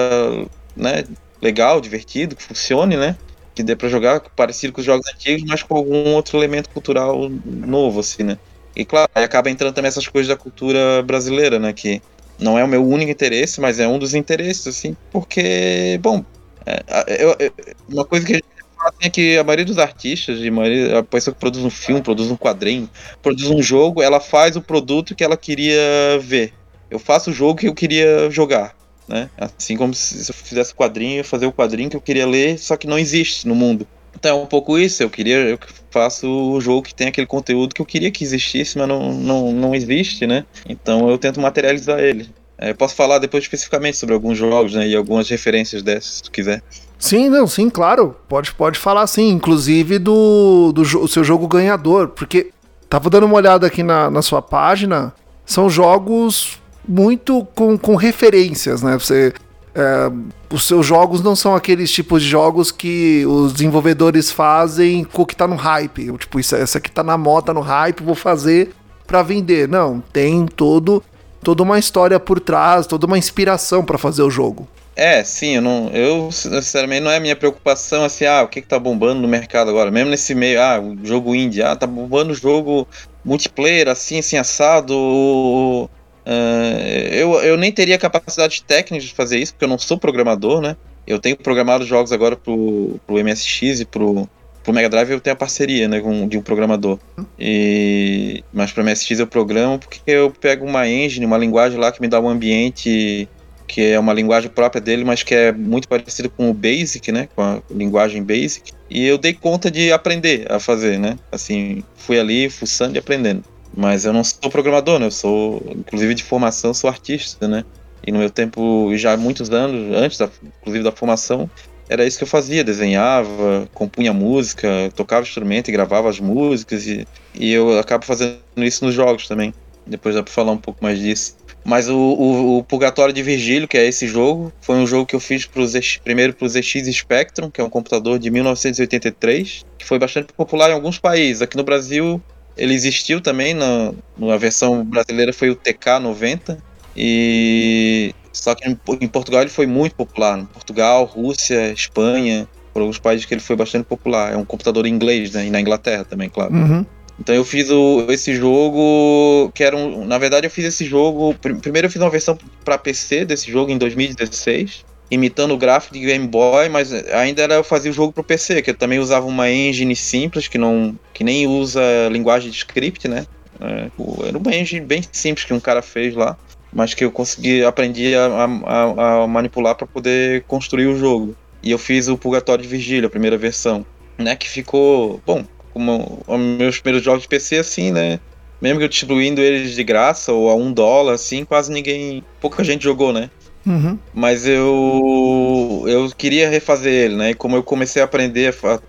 né, legal, divertido, que funcione, né? Que dê para jogar parecido com os jogos antigos, mas com algum outro elemento cultural novo, assim, né? E claro, aí acaba entrando também essas coisas da cultura brasileira, né? Que não é o meu único interesse, mas é um dos interesses, assim, porque, bom, é, eu, eu, uma coisa que a gente assim, é que a maioria dos artistas, de maioria, a pessoa que produz um filme, produz um quadrinho, produz um jogo, ela faz o produto que ela queria ver. Eu faço o jogo que eu queria jogar, né? Assim como se eu fizesse quadrinho, eu fazer o quadrinho que eu queria ler, só que não existe no mundo. Então é um pouco isso, eu queria, eu faço o jogo que tem aquele conteúdo que eu queria que existisse, mas não, não, não existe, né? Então eu tento materializar ele. É, posso falar depois especificamente sobre alguns jogos, né, e algumas referências dessas, se tu quiser. Sim, não, sim, claro. Pode, pode falar sim, inclusive do, do, seu jogo ganhador, porque tava dando uma olhada aqui na, na sua página, são jogos muito com, com referências, né? Você é, os seus jogos não são aqueles tipos de jogos que os desenvolvedores fazem com o que tá no hype. Tipo, isso, essa aqui tá na moda, no hype, vou fazer para vender. Não, tem todo toda uma história por trás, toda uma inspiração para fazer o jogo. É, sim, eu não, eu sinceramente não é minha preocupação assim, ah, o que que tá bombando no mercado agora, mesmo nesse meio, ah, o jogo indie, ah, tá bombando o jogo multiplayer assim, assim assado, Uh, eu, eu nem teria capacidade técnica de fazer isso, porque eu não sou programador, né? Eu tenho programado jogos agora pro, pro MSX e pro, pro Mega Drive eu tenho a parceria, né, com, de um programador. E, mas pro MSX eu programo porque eu pego uma engine, uma linguagem lá que me dá um ambiente que é uma linguagem própria dele, mas que é muito parecido com o Basic, né, com a linguagem Basic. E eu dei conta de aprender a fazer, né? Assim, fui ali fuçando e aprendendo. Mas eu não sou programador, né? Eu sou, inclusive de formação, sou artista, né? E no meu tempo, já há muitos anos, antes, da, inclusive da formação, era isso que eu fazia, desenhava, compunha música, tocava instrumento e gravava as músicas, e, e eu acabo fazendo isso nos jogos também. Depois dá pra falar um pouco mais disso. Mas o, o, o Purgatório de Virgílio, que é esse jogo, foi um jogo que eu fiz pro primeiro pro ZX Spectrum, que é um computador de 1983, que foi bastante popular em alguns países. Aqui no Brasil, ele existiu também, na, na versão brasileira foi o TK90, e só que em, em, Portugal ele foi muito popular. Em Portugal, Rússia, Espanha, por alguns países que ele foi bastante popular. É um computador inglês, né? E na Inglaterra também, claro. Uhum. Então eu fiz o, esse jogo, que era um, na verdade eu fiz esse jogo, primeiro eu fiz uma versão para PC desse jogo em 2016, imitando o gráfico de Game Boy, mas ainda era eu fazia o jogo pro PC, que eu também usava uma engine simples, que não que nem usa linguagem de script, né? É, era uma engine bem simples que um cara fez lá, mas que eu consegui aprendi a, a, a manipular para poder construir o jogo. E eu fiz o Purgatório de Virgília, a primeira versão, né? Que ficou, bom, como os meus primeiros jogos de PC assim, né? mesmo que eu distribuindo eles de graça ou a um dólar, assim, quase ninguém. Pouca gente jogou, né? Uhum. Mas eu. Eu queria refazer ele, né? E como eu comecei a aprender a fa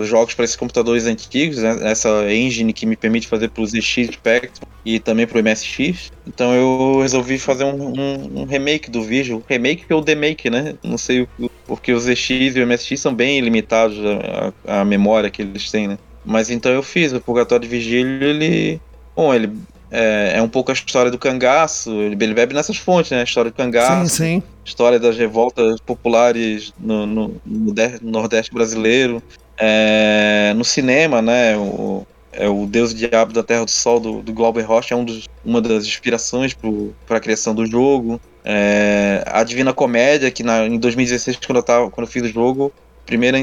os jogos para esses computadores antigos, né? essa engine que me permite fazer para o ZX Spectrum e também para o MSX. Então eu resolvi fazer um, um, um, remake do Visual, remake ou demake, né? Não sei porque o ZX e o MSX são bem limitados a, a memória que eles têm, né? Mas então eu fiz o Purgatório de Vigílio, ele. Bom, ele é, é, um pouco a história do cangaço, ele, bebe nessas fontes, né? A história do cangaço, sim, sim. história das revoltas populares no, no, no Nordeste brasileiro. É, no cinema, né? O, é o Deus e Diabo da Terra do Sol do, do Glauber Rocha é um dos, uma das inspirações para a criação do jogo. É, a Divina Comédia, que na, em 2016, quando eu, tava, quando eu fiz o jogo, primeira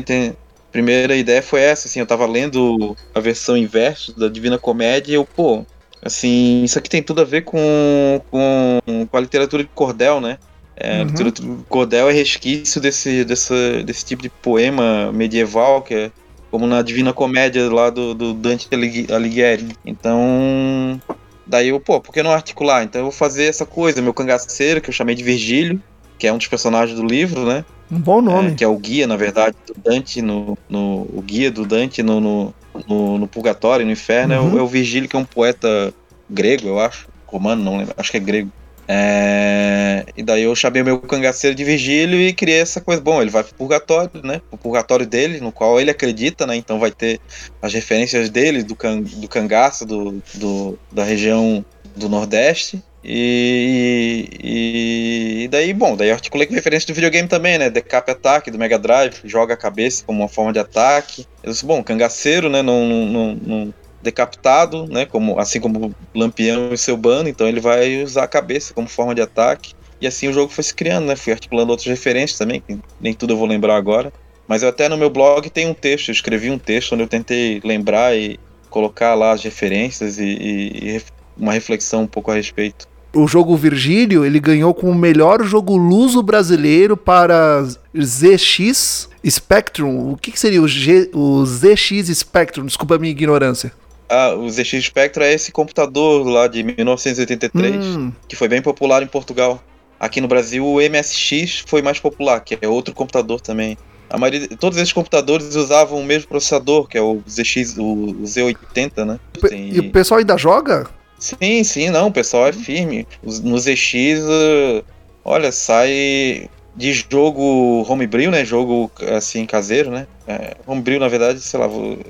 primeira ideia foi essa, assim, eu tava lendo a versão inversa da Divina Comédia e eu, pô, assim, isso aqui tem tudo a ver com, com, com a literatura de cordel, né? É, uhum. Literatura de cordel é resquício desse, desse, desse tipo de poema medieval, que é como na Divina Comédia lá do, do Dante Alighieri. Então, daí eu, pô, por que não articular? Então eu vou fazer essa coisa, meu cangaceiro, que eu chamei de Virgílio, que é um dos personagens do livro, né? Um bom nome. É, que é o guia, na verdade, do Dante, no, no, o guia do Dante no, no, no, no Purgatório, no Inferno, uhum. é, o, uhum. é o Virgílio, que é um poeta grego, eu acho. Romano, não lembro, acho que é grego. É... E daí eu chamei meu cangaceiro de Virgílio e criei essa coisa. Bom, ele vai pro purgatório, né? O purgatório dele, no qual ele acredita, né? Então vai ter as referências dele, do, can... do cangaço, do, do, da região do Nordeste. E, e, e, daí, bom, daí articulei com referência do videogame também, né? Decap Attack do Mega Drive, joga a cabeça como uma forma de ataque. Eu disse, bom, cangaceiro, né? Não, não, não, decapitado, né? Como, assim como Lampião e seu bando, então ele vai usar a cabeça como forma de ataque. E assim o jogo foi se criando, né? Fui articulando outras referências também, que nem tudo eu vou lembrar agora. Mas eu até no meu blog tem um texto, eu escrevi um texto onde eu tentei lembrar e colocar lá as referências e, e, e uma reflexão um pouco a respeito o jogo Virgílio ele ganhou como o melhor jogo luso brasileiro para ZX Spectrum. O que, que seria o, G, o ZX Spectrum? Desculpa a minha ignorância. Ah, o ZX Spectrum é esse computador lá de 1983, hum. que foi bem popular em Portugal. Aqui no Brasil, o MSX foi mais popular, que é outro computador também. A maioria, todos esses computadores usavam o mesmo processador, que é o ZX, o, Z80, né? E o pessoal ainda joga? Sim, sim, não, o pessoal é firme. No ZX, uh, olha, sai de jogo homebrew, né? Jogo assim caseiro, né? É, homebrew, na verdade, sei lá,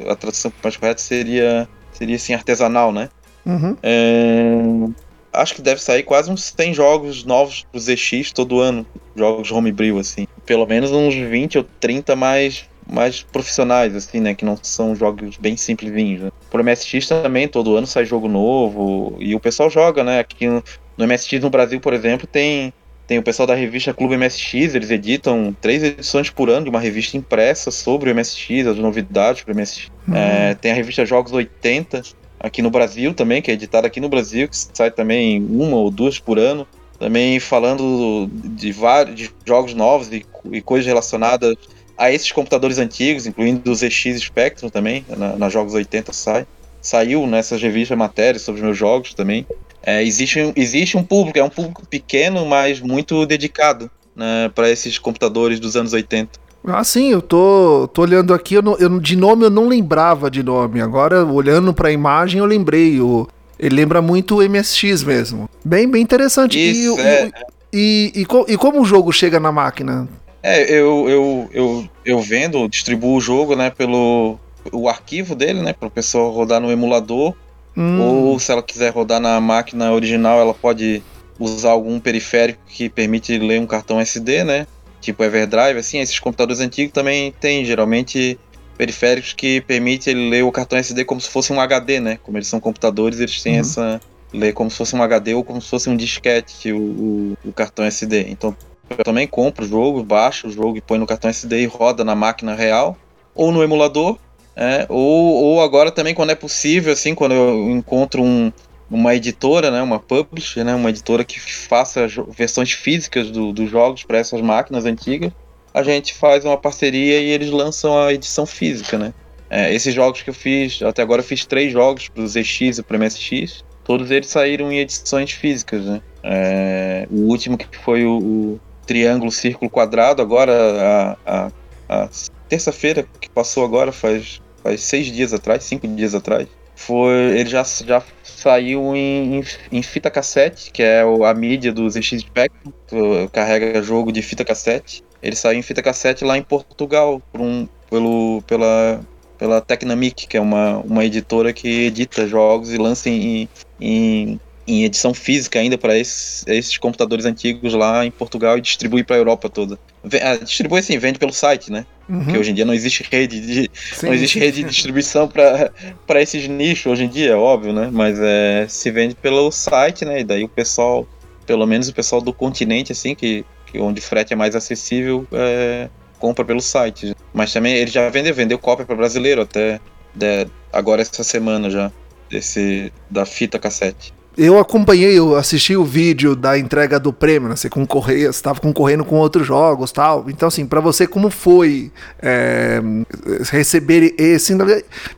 a tradução mais correta seria seria assim artesanal, né? Uhum. É, acho que deve sair quase uns 100 jogos novos pro ZX todo ano, jogos homebrew assim. Pelo menos uns 20 ou 30 mais mais profissionais, assim, né? Que não são jogos bem simplesinhos. Né? Pro MSX também, todo ano sai jogo novo e o pessoal joga, né? Aqui no, no MSX no Brasil, por exemplo, tem, tem o pessoal da revista Clube MSX, eles editam três edições por ano de uma revista impressa sobre o MSX, as novidades pro MSX. Uhum. É, tem a revista Jogos 80, aqui no Brasil também, que é editada aqui no Brasil, que sai também uma ou duas por ano. Também falando de vários de jogos novos e, e coisas relacionadas a esses computadores antigos, incluindo o ZX Spectrum também, na, na Jogos 80 sai. Saiu nessas revistas matérias sobre os meus jogos também. É, existe, existe um público, é um público pequeno, mas muito dedicado né, para esses computadores dos anos 80. Ah, sim, eu tô, tô olhando aqui, eu, não, eu de nome eu não lembrava de nome. Agora, olhando para a imagem, eu lembrei. O, ele lembra muito o MSX mesmo. Bem, bem interessante. Isso, e, é. e, e, e, e como o jogo chega na máquina? É, eu, eu, eu, eu vendo, distribuo o jogo, né, pelo o arquivo dele, né, para o pessoal rodar no emulador. Hum. Ou se ela quiser rodar na máquina original, ela pode usar algum periférico que permite ler um cartão SD, né? Tipo Everdrive, assim, esses computadores antigos também tem geralmente periféricos que permitem ele ler o cartão SD como se fosse um HD, né? Como eles são computadores, eles têm uhum. essa ler como se fosse um HD ou como se fosse um disquete o, o, o cartão SD. Então eu também compro o jogo, baixo o jogo e põe no cartão SD e roda na máquina real, ou no emulador, é, ou, ou agora também quando é possível, assim, quando eu encontro um, uma editora, né, uma publisher, né, uma editora que faça versões físicas do, dos jogos para essas máquinas antigas, a gente faz uma parceria e eles lançam a edição física, né? É, esses jogos que eu fiz, até agora eu fiz três jogos pro ZX e pro MSX. Todos eles saíram em edições físicas, né? É, o último que foi o, o Triângulo Círculo Quadrado, agora a, a, a terça-feira que passou agora, faz, faz seis dias atrás, cinco dias atrás, foi ele já, já saiu em, em, em fita cassete, que é a mídia do ZX Spectrum, carrega jogo de fita cassete. Ele saiu em fita cassete lá em Portugal, por um, pelo, pela, pela Tecnamic, que é uma, uma editora que edita jogos e lança em, em, em edição física ainda para esses, esses computadores antigos lá em Portugal e distribui para a Europa toda. Ah, distribui assim, vende pelo site, né? Uhum. Porque hoje em dia não existe rede de, sim, não existe rede de distribuição para esses nichos hoje em dia, é óbvio, né? Mas é, se vende pelo site, né? E daí o pessoal, pelo menos o pessoal do continente, assim, que, que onde frete é mais acessível, é, compra pelo site. Mas também ele já vendeu, vendeu cópia para brasileiro até de, agora essa semana já desse da fita cassete. Eu acompanhei, eu assisti o vídeo da entrega do prêmio, né? Você concorria, estava concorrendo com outros jogos tal. Então, assim, para você, como foi é, receber esse.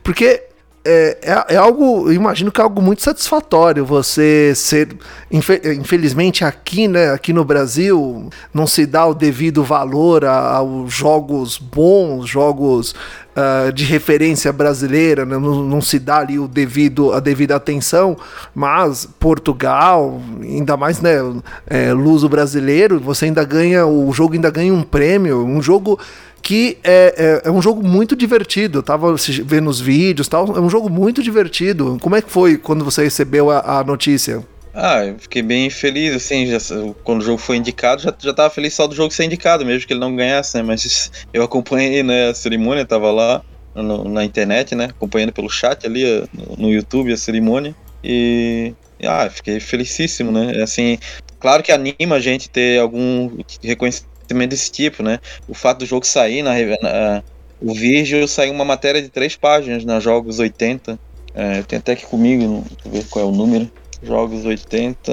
Porque é, é, é, algo, imagino que é algo muito satisfatório você ser, infelizmente aqui, né, aqui no Brasil, não se dá o devido valor aos jogos bons, jogos uh, de referência brasileira, né, não, não, se dá ali o devido, a devida atenção, mas Portugal, ainda mais, né, é, luso brasileiro, você ainda ganha, o jogo ainda ganha um prêmio, um jogo que é, é, é, um jogo muito divertido. Eu tava vendo os vídeos tal. É um jogo muito divertido. Como é que foi quando você recebeu a, a notícia? Ah, eu fiquei bem feliz, assim, já, quando o jogo foi indicado, já, já tava feliz só do jogo ser indicado, mesmo que ele não ganhasse, né? Mas [LAUGHS] eu acompanhei né, a cerimônia, tava lá no, na internet, né? Acompanhando pelo chat ali, no, no YouTube, a cerimônia. E. Ah, fiquei felicíssimo, né? Assim, claro que anima a gente ter algum reconhecimento desse tipo, né? O fato do jogo sair na, na o Virgil saiu uma matéria de três páginas na Jogos 80. É, eu tenho até aqui comigo, deixa eu ver qual é o número. Jogos 80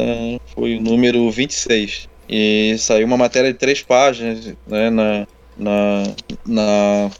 foi o número 26. E saiu uma matéria de três páginas né, na, na, na,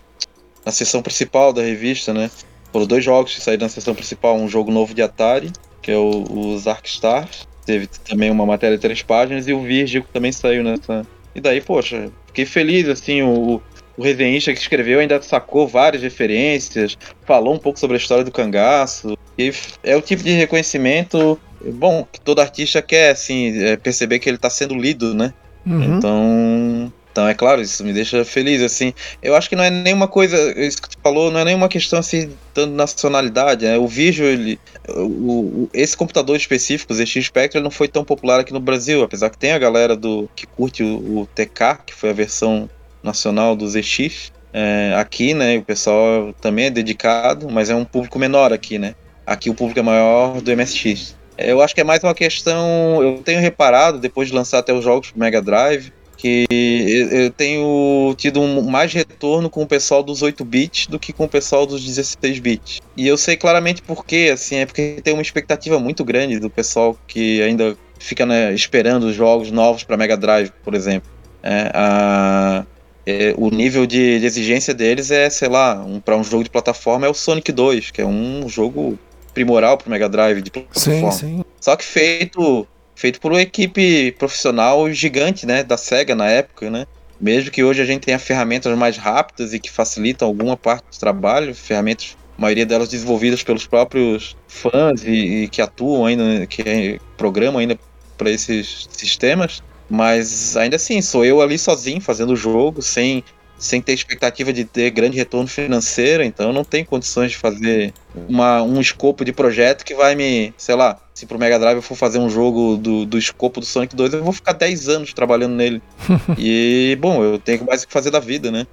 na sessão principal da revista, né? Foram dois jogos que saíram na sessão principal, um jogo novo de Atari, que é o, o Zark Stars. Teve também uma matéria de três páginas, e o Virgil também saiu nessa, e daí, poxa, fiquei feliz, assim, o, o resenhista que escreveu ainda sacou várias referências, falou um pouco sobre a história do cangaço. E é o tipo de reconhecimento, bom, que todo artista quer, assim, é perceber que ele está sendo lido, né? Uhum. Então, então, é claro, isso me deixa feliz, assim. Eu acho que não é nenhuma coisa, isso que tu falou, não é nenhuma questão, assim, de nacionalidade, né? O vídeo, ele, o, o, esse computador específico, o ZX Spectrum, não foi tão popular aqui no Brasil, apesar que tem a galera do que curte o, o TK, que foi a versão nacional do ZX, é, aqui, né, o pessoal também é dedicado, mas é um público menor aqui, né? Aqui o público é maior do MSX. Eu acho que é mais uma questão, eu tenho reparado, depois de lançar até os jogos pro Mega Drive, que eu tenho tido um, mais retorno com o pessoal dos 8 bits do que com o pessoal dos 16 bits. E eu sei claramente por quê, assim, é porque tem uma expectativa muito grande do pessoal que ainda fica né, esperando os jogos novos para Mega Drive, por exemplo. É, a, é, o nível de, de, exigência deles é, sei lá, um, para um jogo de plataforma é o Sonic 2, que é um jogo primoral para Mega Drive de plataforma. Sim, sim. Só que feito feito por uma equipe profissional gigante, né, da SEGA na época, né? Mesmo que hoje a gente tenha ferramentas mais rápidas e que facilitam alguma parte do trabalho, ferramentas, a maioria delas desenvolvidas pelos próprios fãs e, e que atuam ainda, que programam ainda para esses sistemas, mas ainda assim, sou eu ali sozinho fazendo o jogo, sem sem ter expectativa de ter grande retorno financeiro, então eu não tenho condições de fazer uma, um escopo de projeto que vai me, sei lá, se pro Mega Drive eu for fazer um jogo do, do escopo do Sonic 2, eu vou ficar 10 anos trabalhando nele. [LAUGHS] e, bom, eu tenho mais o que fazer da vida, né?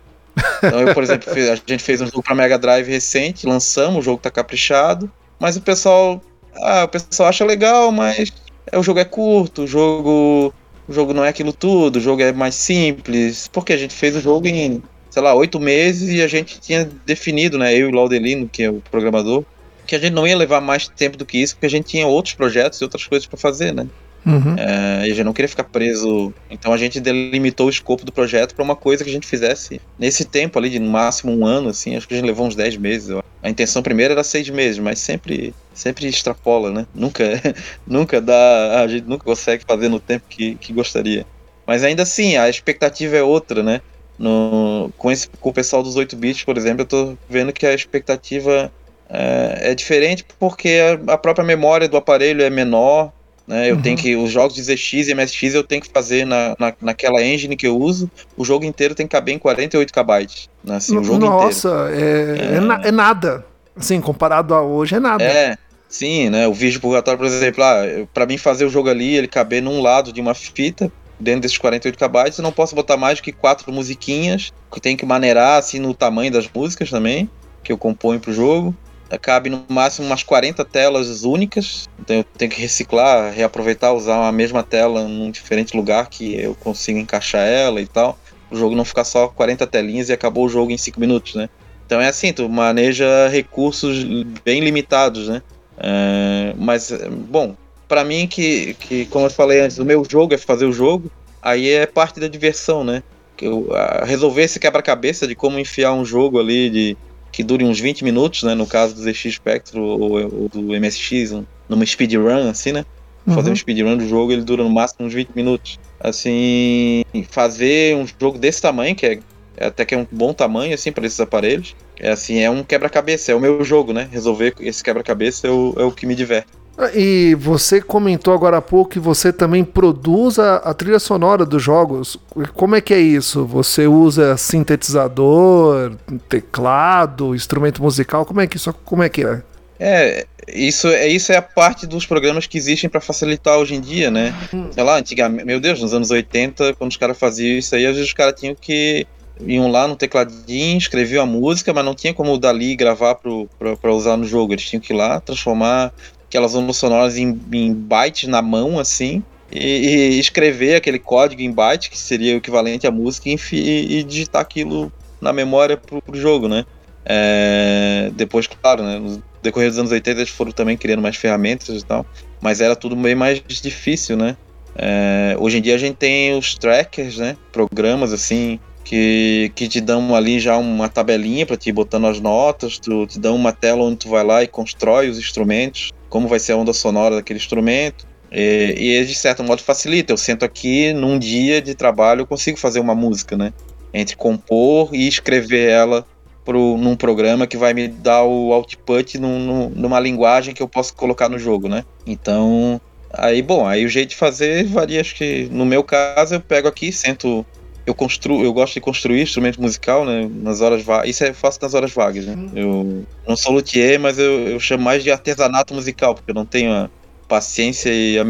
Então eu, por exemplo, a gente fez um jogo pra Mega Drive recente, lançamos, o jogo tá caprichado, mas o pessoal, ah, o pessoal acha legal, mas é, o jogo é curto, o jogo o jogo não é aquilo tudo, o jogo é mais simples, porque a gente fez o jogo em, sei lá, oito meses e a gente tinha definido, né, eu e o Laudelino, que é o programador, que a gente não ia levar mais tempo do que isso, porque a gente tinha outros projetos e outras coisas para fazer, né? Uhum. É, e a gente não queria ficar preso. Então a gente delimitou o escopo do projeto para uma coisa que a gente fizesse nesse tempo ali, de no máximo um ano, assim. Acho que a gente levou uns 10 meses. A intenção primeira era seis meses, mas sempre, sempre extrapola, né? Nunca, [LAUGHS] nunca dá. A gente nunca consegue fazer no tempo que, que gostaria. Mas ainda assim, a expectativa é outra, né? No, com, esse, com o pessoal dos 8 bits, por exemplo, eu tô vendo que a expectativa é, é diferente porque a, a, própria memória do aparelho é menor. Né? Eu uhum. tenho que. Os jogos de ZX e MSX eu tenho que fazer na, na, naquela engine que eu uso. O jogo inteiro tem que caber em 48 KB. Né? Assim, o jogo Nossa, inteiro. É, é... É, na, é nada. Assim, comparado a hoje, é nada. É. Sim, né? O vídeo purgatório, por exemplo, ah, para mim fazer o jogo ali, ele caber num lado de uma fita, dentro desses 48 KB, eu não posso botar mais do que quatro musiquinhas, que tem que maneirar assim no tamanho das músicas também, que eu componho pro jogo cabe no máximo umas 40 telas únicas, então eu tenho que reciclar, reaproveitar, usar a mesma tela num diferente lugar que eu consiga encaixar ela e tal. O jogo não ficar só 40 telinhas e acabou o jogo em 5 minutos, né? Então é assim, tu maneja recursos bem limitados, né? É, mas, bom, para mim que, que, como eu falei antes, o meu jogo é fazer o jogo, aí é parte da diversão, né? Eu, resolver esse quebra-cabeça de como enfiar um jogo ali de que dure uns 20 minutos, né? No caso do ZX Spectrum ou, ou do MSX, numa speedrun, assim, né? Uhum. Fazer um speedrun do jogo, ele dura no máximo uns 20 minutos. Assim, fazer um jogo desse tamanho, que é, é até que é um bom tamanho, assim, para esses aparelhos, é assim, é um quebra-cabeça, é o meu jogo, né? Resolver esse quebra-cabeça é o, é o que me diverte. E você comentou agora há pouco que você também produz a, a, trilha sonora dos jogos. Como é que é isso? Você usa sintetizador, teclado, instrumento musical? Como é que isso como é que é? É, isso, é, isso é a parte dos programas que existem para facilitar hoje em dia, né? Hum. Sei lá, antigamente, meu Deus, nos anos 80, quando os caras faziam isso aí, às vezes os caras tinham que iam lá no tecladinho, escreviam a música, mas não tinha como dali gravar para usar no jogo. Eles tinham que ir lá, transformar aquelas ondas sonoras em, em bytes na mão, assim, e, e, escrever aquele código em byte, que seria o equivalente à música, e, e digitar aquilo na memória pro, pro jogo, né? É, depois, claro, né, no decorrer dos anos 80 eles foram também criando mais ferramentas e tal, mas era tudo bem mais difícil, né? É, hoje em dia a gente tem os trackers, né? Programas assim que, que te dão ali já uma tabelinha para te botando as notas, tu, te dão uma tela onde tu vai lá e constrói os instrumentos como vai ser a onda sonora daquele instrumento. E, e de certo modo facilita. Eu sento aqui num dia de trabalho, eu consigo fazer uma música, né? Entre compor e escrever ela pro, num programa que vai me dar o output num, numa linguagem que eu posso colocar no jogo, né? Então, aí, bom, aí o jeito de fazer varia. Acho que no meu caso eu pego aqui, sento eu construo, eu gosto de construir instrumento musical, né? Nas horas vagas. Isso eu faço nas horas vagas, né? Eu não sou luthier, mas eu, eu chamo mais de artesanato musical, porque eu não tenho a paciência e a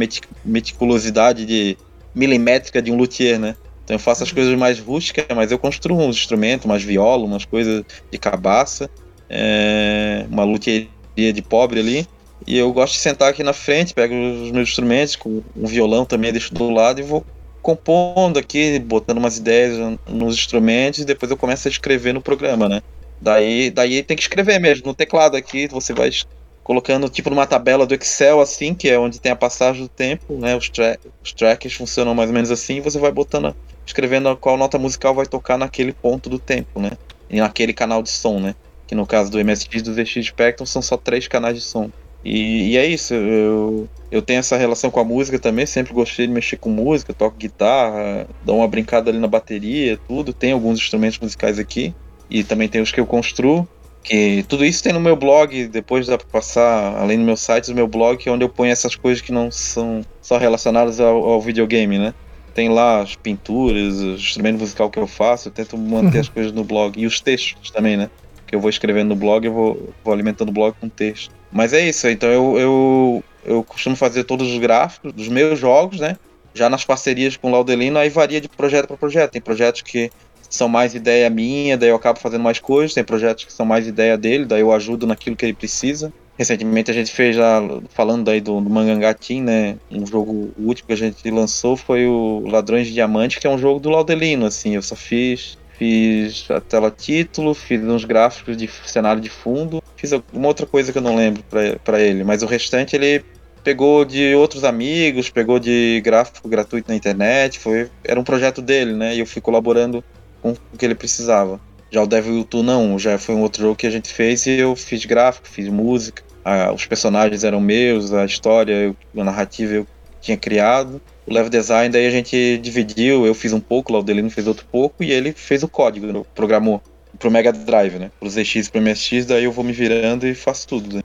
meticulosidade de milimétrica de um luthier, né? Então eu faço as uhum. coisas mais rústicas, mas eu construo uns instrumentos, umas violas, umas coisas de cabaça, é, uma luthieria de pobre ali. E eu gosto de sentar aqui na frente, pego os meus instrumentos, com um violão também deixo do lado e vou compondo aqui, botando umas ideias nos instrumentos e depois eu começo a escrever no programa, né? Daí, daí tem que escrever mesmo. No teclado aqui, você vai colocando tipo numa tabela do Excel, assim, que é onde tem a passagem do tempo, né? Os, tra os tracks funcionam mais ou menos assim, e você vai botando, escrevendo qual nota musical vai tocar naquele ponto do tempo, né? E naquele canal de som, né? Que no caso do MSX do ZX Spectrum são só três canais de som. E, e, é isso, eu, eu tenho essa relação com a música também, sempre gostei de mexer com música, toco guitarra, dou uma brincada ali na bateria, tudo. Tem alguns instrumentos musicais aqui, e também tem os que eu construo. Que tudo isso tem no meu blog, depois dá pra passar, além do meu site, o meu blog, é onde eu ponho essas coisas que não são só relacionadas ao, ao videogame, né? Tem lá as pinturas, o instrumento musical que eu faço, eu tento manter as [LAUGHS] coisas no blog. E os textos também, né? Que eu vou escrevendo no blog, eu vou, vou alimentando o blog com texto. Mas é isso, então eu, eu, eu costumo fazer todos os gráficos dos meus jogos, né? Já nas parcerias com o Laudelino, aí varia de projeto para projeto. Tem projetos que são mais ideia minha, daí eu acabo fazendo mais coisas. Tem projetos que são mais ideia dele, daí eu ajudo naquilo que ele precisa. Recentemente a gente fez já, falando aí do, do Mangangá Team, né? Um jogo, último que a gente lançou foi o Ladrões de Diamante, que é um jogo do Laudelino, assim. Eu só fiz fiz a tela título, fiz uns gráficos de cenário de fundo, fiz uma outra coisa que eu não lembro para ele, mas o restante ele pegou de outros amigos, pegou de gráfico gratuito na internet, foi, era um projeto dele, né? E eu fui colaborando com o que ele precisava. Já o Devil 2 não, já foi um outro jogo que a gente fez e eu fiz gráfico, fiz música, a, os personagens eram meus, a história, a narrativa eu tinha criado. O level design daí a gente dividiu, eu fiz um pouco, o Laudelino fez outro pouco e ele fez o código, programou pro Mega Drive, né? Pro ZX pro MSX, daí eu vou me virando e faço tudo. Né?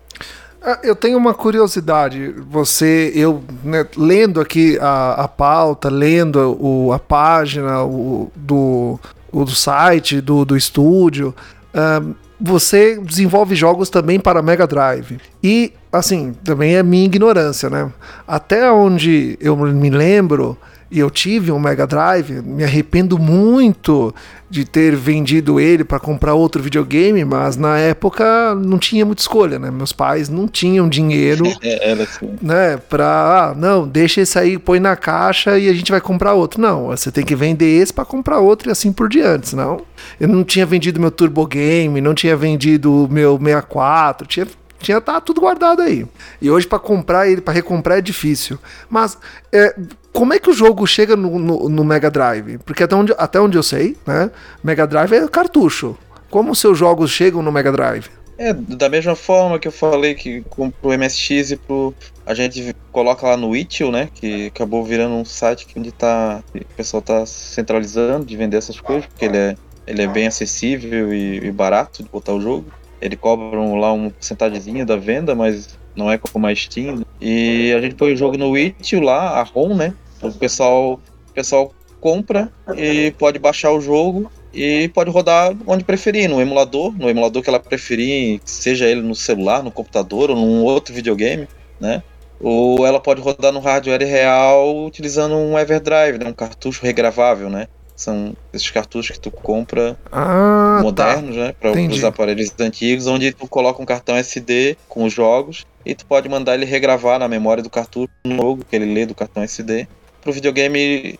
Ah, eu tenho uma curiosidade. Você, eu né, lendo aqui a, a pauta, lendo o, a página o, do, o, do site, do, do estúdio, uh, você desenvolve jogos também para Mega Drive. E, assim, também é minha ignorância, né? Até onde eu me lembro, e eu tive um Mega Drive, me arrependo muito de ter vendido ele para comprar outro videogame, mas na época não tinha muita escolha, né? Meus pais não tinham dinheiro, [LAUGHS] é, assim. né, para, ah, não, deixa esse aí, põe na caixa e a gente vai comprar outro. Não, você tem que vender esse para comprar outro e assim por diante, não. Eu não tinha vendido meu Turbo Game, não tinha vendido o meu 64, tinha tinha tá tudo guardado aí. E hoje para comprar ele, para recomprar é difícil. Mas é, como é que o jogo chega no, no, no, Mega Drive? Porque até onde, até onde eu sei, né? Mega Drive é cartucho. Como os seus jogos chegam no Mega Drive? É, da mesma forma que eu falei que pro MSX e pro. A gente coloca lá no Itch.io, né? Que acabou virando um site que onde tá. O pessoal tá centralizando de vender essas coisas, porque ele é, ele é bem acessível e, e barato de botar o jogo. Ele cobra lá uma porcentagemzinha da venda, mas não é como a Steam. E a gente põe o jogo no itch lá, a ROM, né? O pessoal, o pessoal compra e pode baixar o jogo e pode rodar onde preferir, no emulador, no emulador que ela preferir, seja ele no celular, no computador ou num outro videogame, né? Ou ela pode rodar no hardware real utilizando um Everdrive, né? um cartucho regravável, né? São esses cartuchos que tu compra ah, tá. modernos, tá. né? Para os aparelhos antigos, onde tu coloca um cartão SD com os jogos e tu pode mandar ele regravar na memória do cartucho no jogo que ele lê do cartão SD pro videogame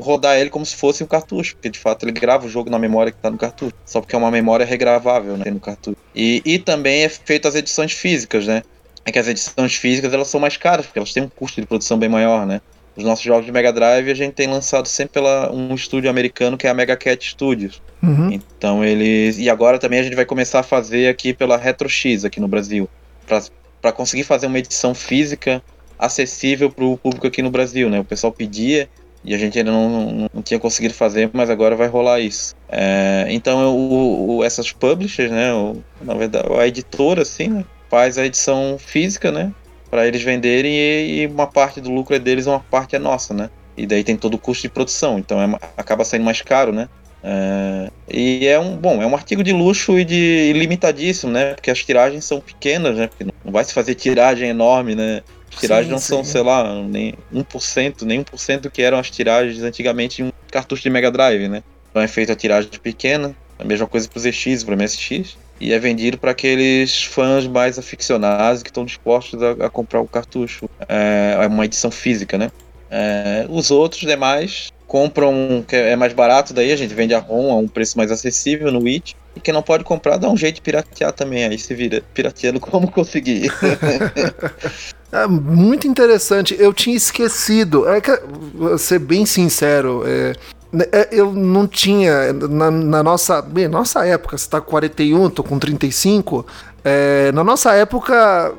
rodar ele como se fosse um cartucho, porque de fato ele grava o jogo na memória que tá no cartucho, só porque é uma memória regravável, né, no cartucho. E, e também é feito as edições físicas, né? É que as edições físicas elas são mais caras, porque elas têm um custo de produção bem maior, né? Os nossos jogos de Mega Drive a gente tem lançado sempre pela um estúdio americano que é a Mega Cat Studios. Uhum. Então eles. E agora também a gente vai começar a fazer aqui pela Retro X aqui no Brasil. para conseguir fazer uma edição física acessível para o público aqui no Brasil, né? O pessoal pedia e a gente ainda não, não, não tinha conseguido fazer, mas agora vai rolar isso. É, então o, o, essas publishers, né? O, na verdade, a editora, assim, né, faz a edição física, né? Para eles venderem e, e, uma parte do lucro é deles, uma parte é nossa, né? E daí tem todo o custo de produção, então é, acaba saindo mais caro, né? É, e é um bom, é um artigo de luxo e de limitadíssimo, né? Porque as tiragens são pequenas, né? Porque não vai se fazer tiragem enorme, né? As tiragens sim, não sim. são, sei lá, nem 1%, nem 1% do que eram as tiragens antigamente em um cartucho de Mega Drive, né? Então é feita a tiragem pequena, a mesma coisa para o ZX, para o MSX e é vendido para aqueles fãs mais aficionados que estão dispostos a, a comprar o cartucho. É, é, uma edição física, né? É, os outros demais compram, que é mais barato, daí a gente vende a ROM a um preço mais acessível no It. E quem não pode comprar, dá um jeito de piratear também, aí se vira pirateando [LAUGHS] como conseguir. [LAUGHS] é muito interessante, eu tinha esquecido. É que, vou ser bem sincero, é, eu não tinha, na, na nossa, bem, nossa época, você tá com 41, tô com 35, é, na nossa época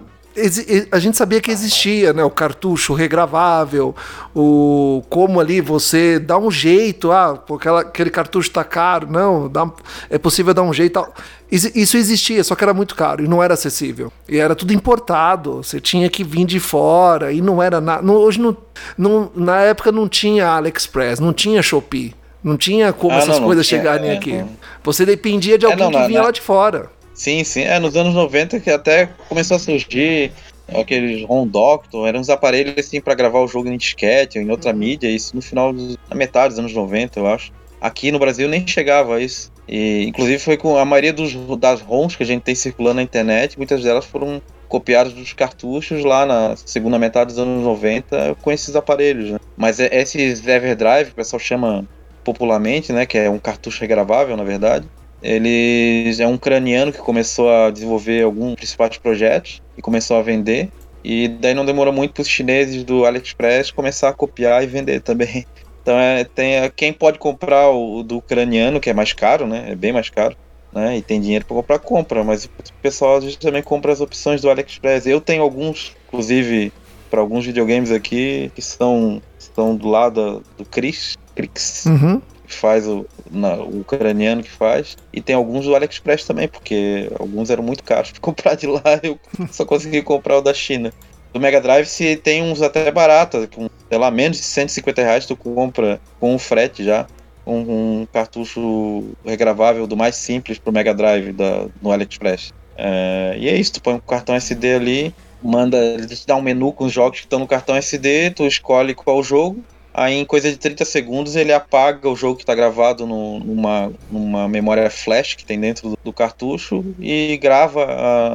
a gente sabia que existia, né? O cartucho regravável, o como ali você dá um jeito, ah, aquela, aquele cartucho tá caro, não, dá, é possível dar um jeito. Isso existia, só que era muito caro e não era acessível. E era tudo importado, você tinha que vir de fora e não era nada. Hoje não, não, na época não tinha AliExpress, não tinha Shopee. Não tinha como ah, essas não, coisas não chegarem é, aqui. Não. Você dependia de é, alguém que vinha lá de fora. Sim, sim. É, nos anos 90 que até começou a surgir aqueles ROM Doctor, eram uns aparelhos assim para gravar o jogo em disquete ou em outra uhum. mídia, isso no final, na metade dos anos 90, eu acho. Aqui no Brasil nem chegava a isso. E, inclusive foi com a maioria dos, das ROMs que a gente tem circulando na internet, muitas delas foram copiadas dos cartuchos lá na segunda metade dos anos 90 com esses aparelhos. Né? Mas é, esses Everdrive, que o pessoal chama popularmente, né, que é um cartucho regravável, na verdade, ele é um ucraniano que começou a desenvolver alguns principais projetos e começou a vender. E daí não demorou muito para os chineses do AliExpress começar a copiar e vender também. [LAUGHS] Então é, tem é, quem pode comprar o do ucraniano, que é mais caro, né? É bem mais caro, né? E tem dinheiro para comprar, compra. Mas o pessoal às vezes também compra as opções do AliExpress. Eu tenho alguns, inclusive, para alguns videogames aqui que são, estão do lado do Chris, Crix, uhum. Que faz o, na, o ucraniano que faz. E tem alguns do AliExpress também, porque alguns eram muito caros para [LAUGHS] comprar de lá. Eu só consegui comprar o da China do Mega Drive se tem uns até baratos, com, sei lá, menos de 150 reais tu compra com um frete já. Um, um cartucho regravável do mais simples pro Mega Drive da, no AliExpress. É, e é isso, tu põe um cartão SD ali, manda, ele te dá um menu com os jogos que estão no cartão SD, tu escolhe qual jogo, aí em coisa de 30 segundos ele apaga o jogo que está gravado no, numa, numa memória flash que tem dentro do, do cartucho e grava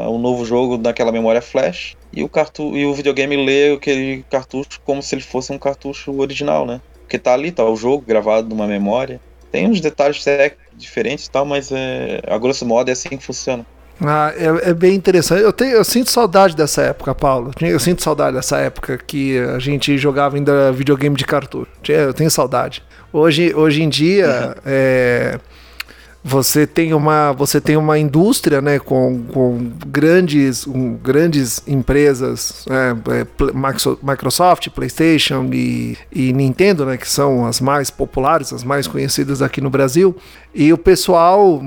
o um novo jogo naquela memória flash e o, cartu e o videogame lê aquele cartucho como se ele fosse um cartucho original, né? Porque tá ali, tá o jogo gravado numa memória. Tem uns detalhes diferentes e tal, mas é, a grosso modo é assim que funciona. Ah, é, é, bem interessante. Eu, tenho, eu sinto saudade dessa época, Paulo. Eu sinto saudade dessa época que a gente jogava ainda videogame de cartucho. Eu tenho saudade. Hoje, hoje em dia, uhum. é, você tem uma, você tem uma indústria né, com, com grandes, um, grandes empresas, né, Microsoft, PlayStation e, e Nintendo, né, que são as mais populares, as mais conhecidas aqui no Brasil. E o pessoal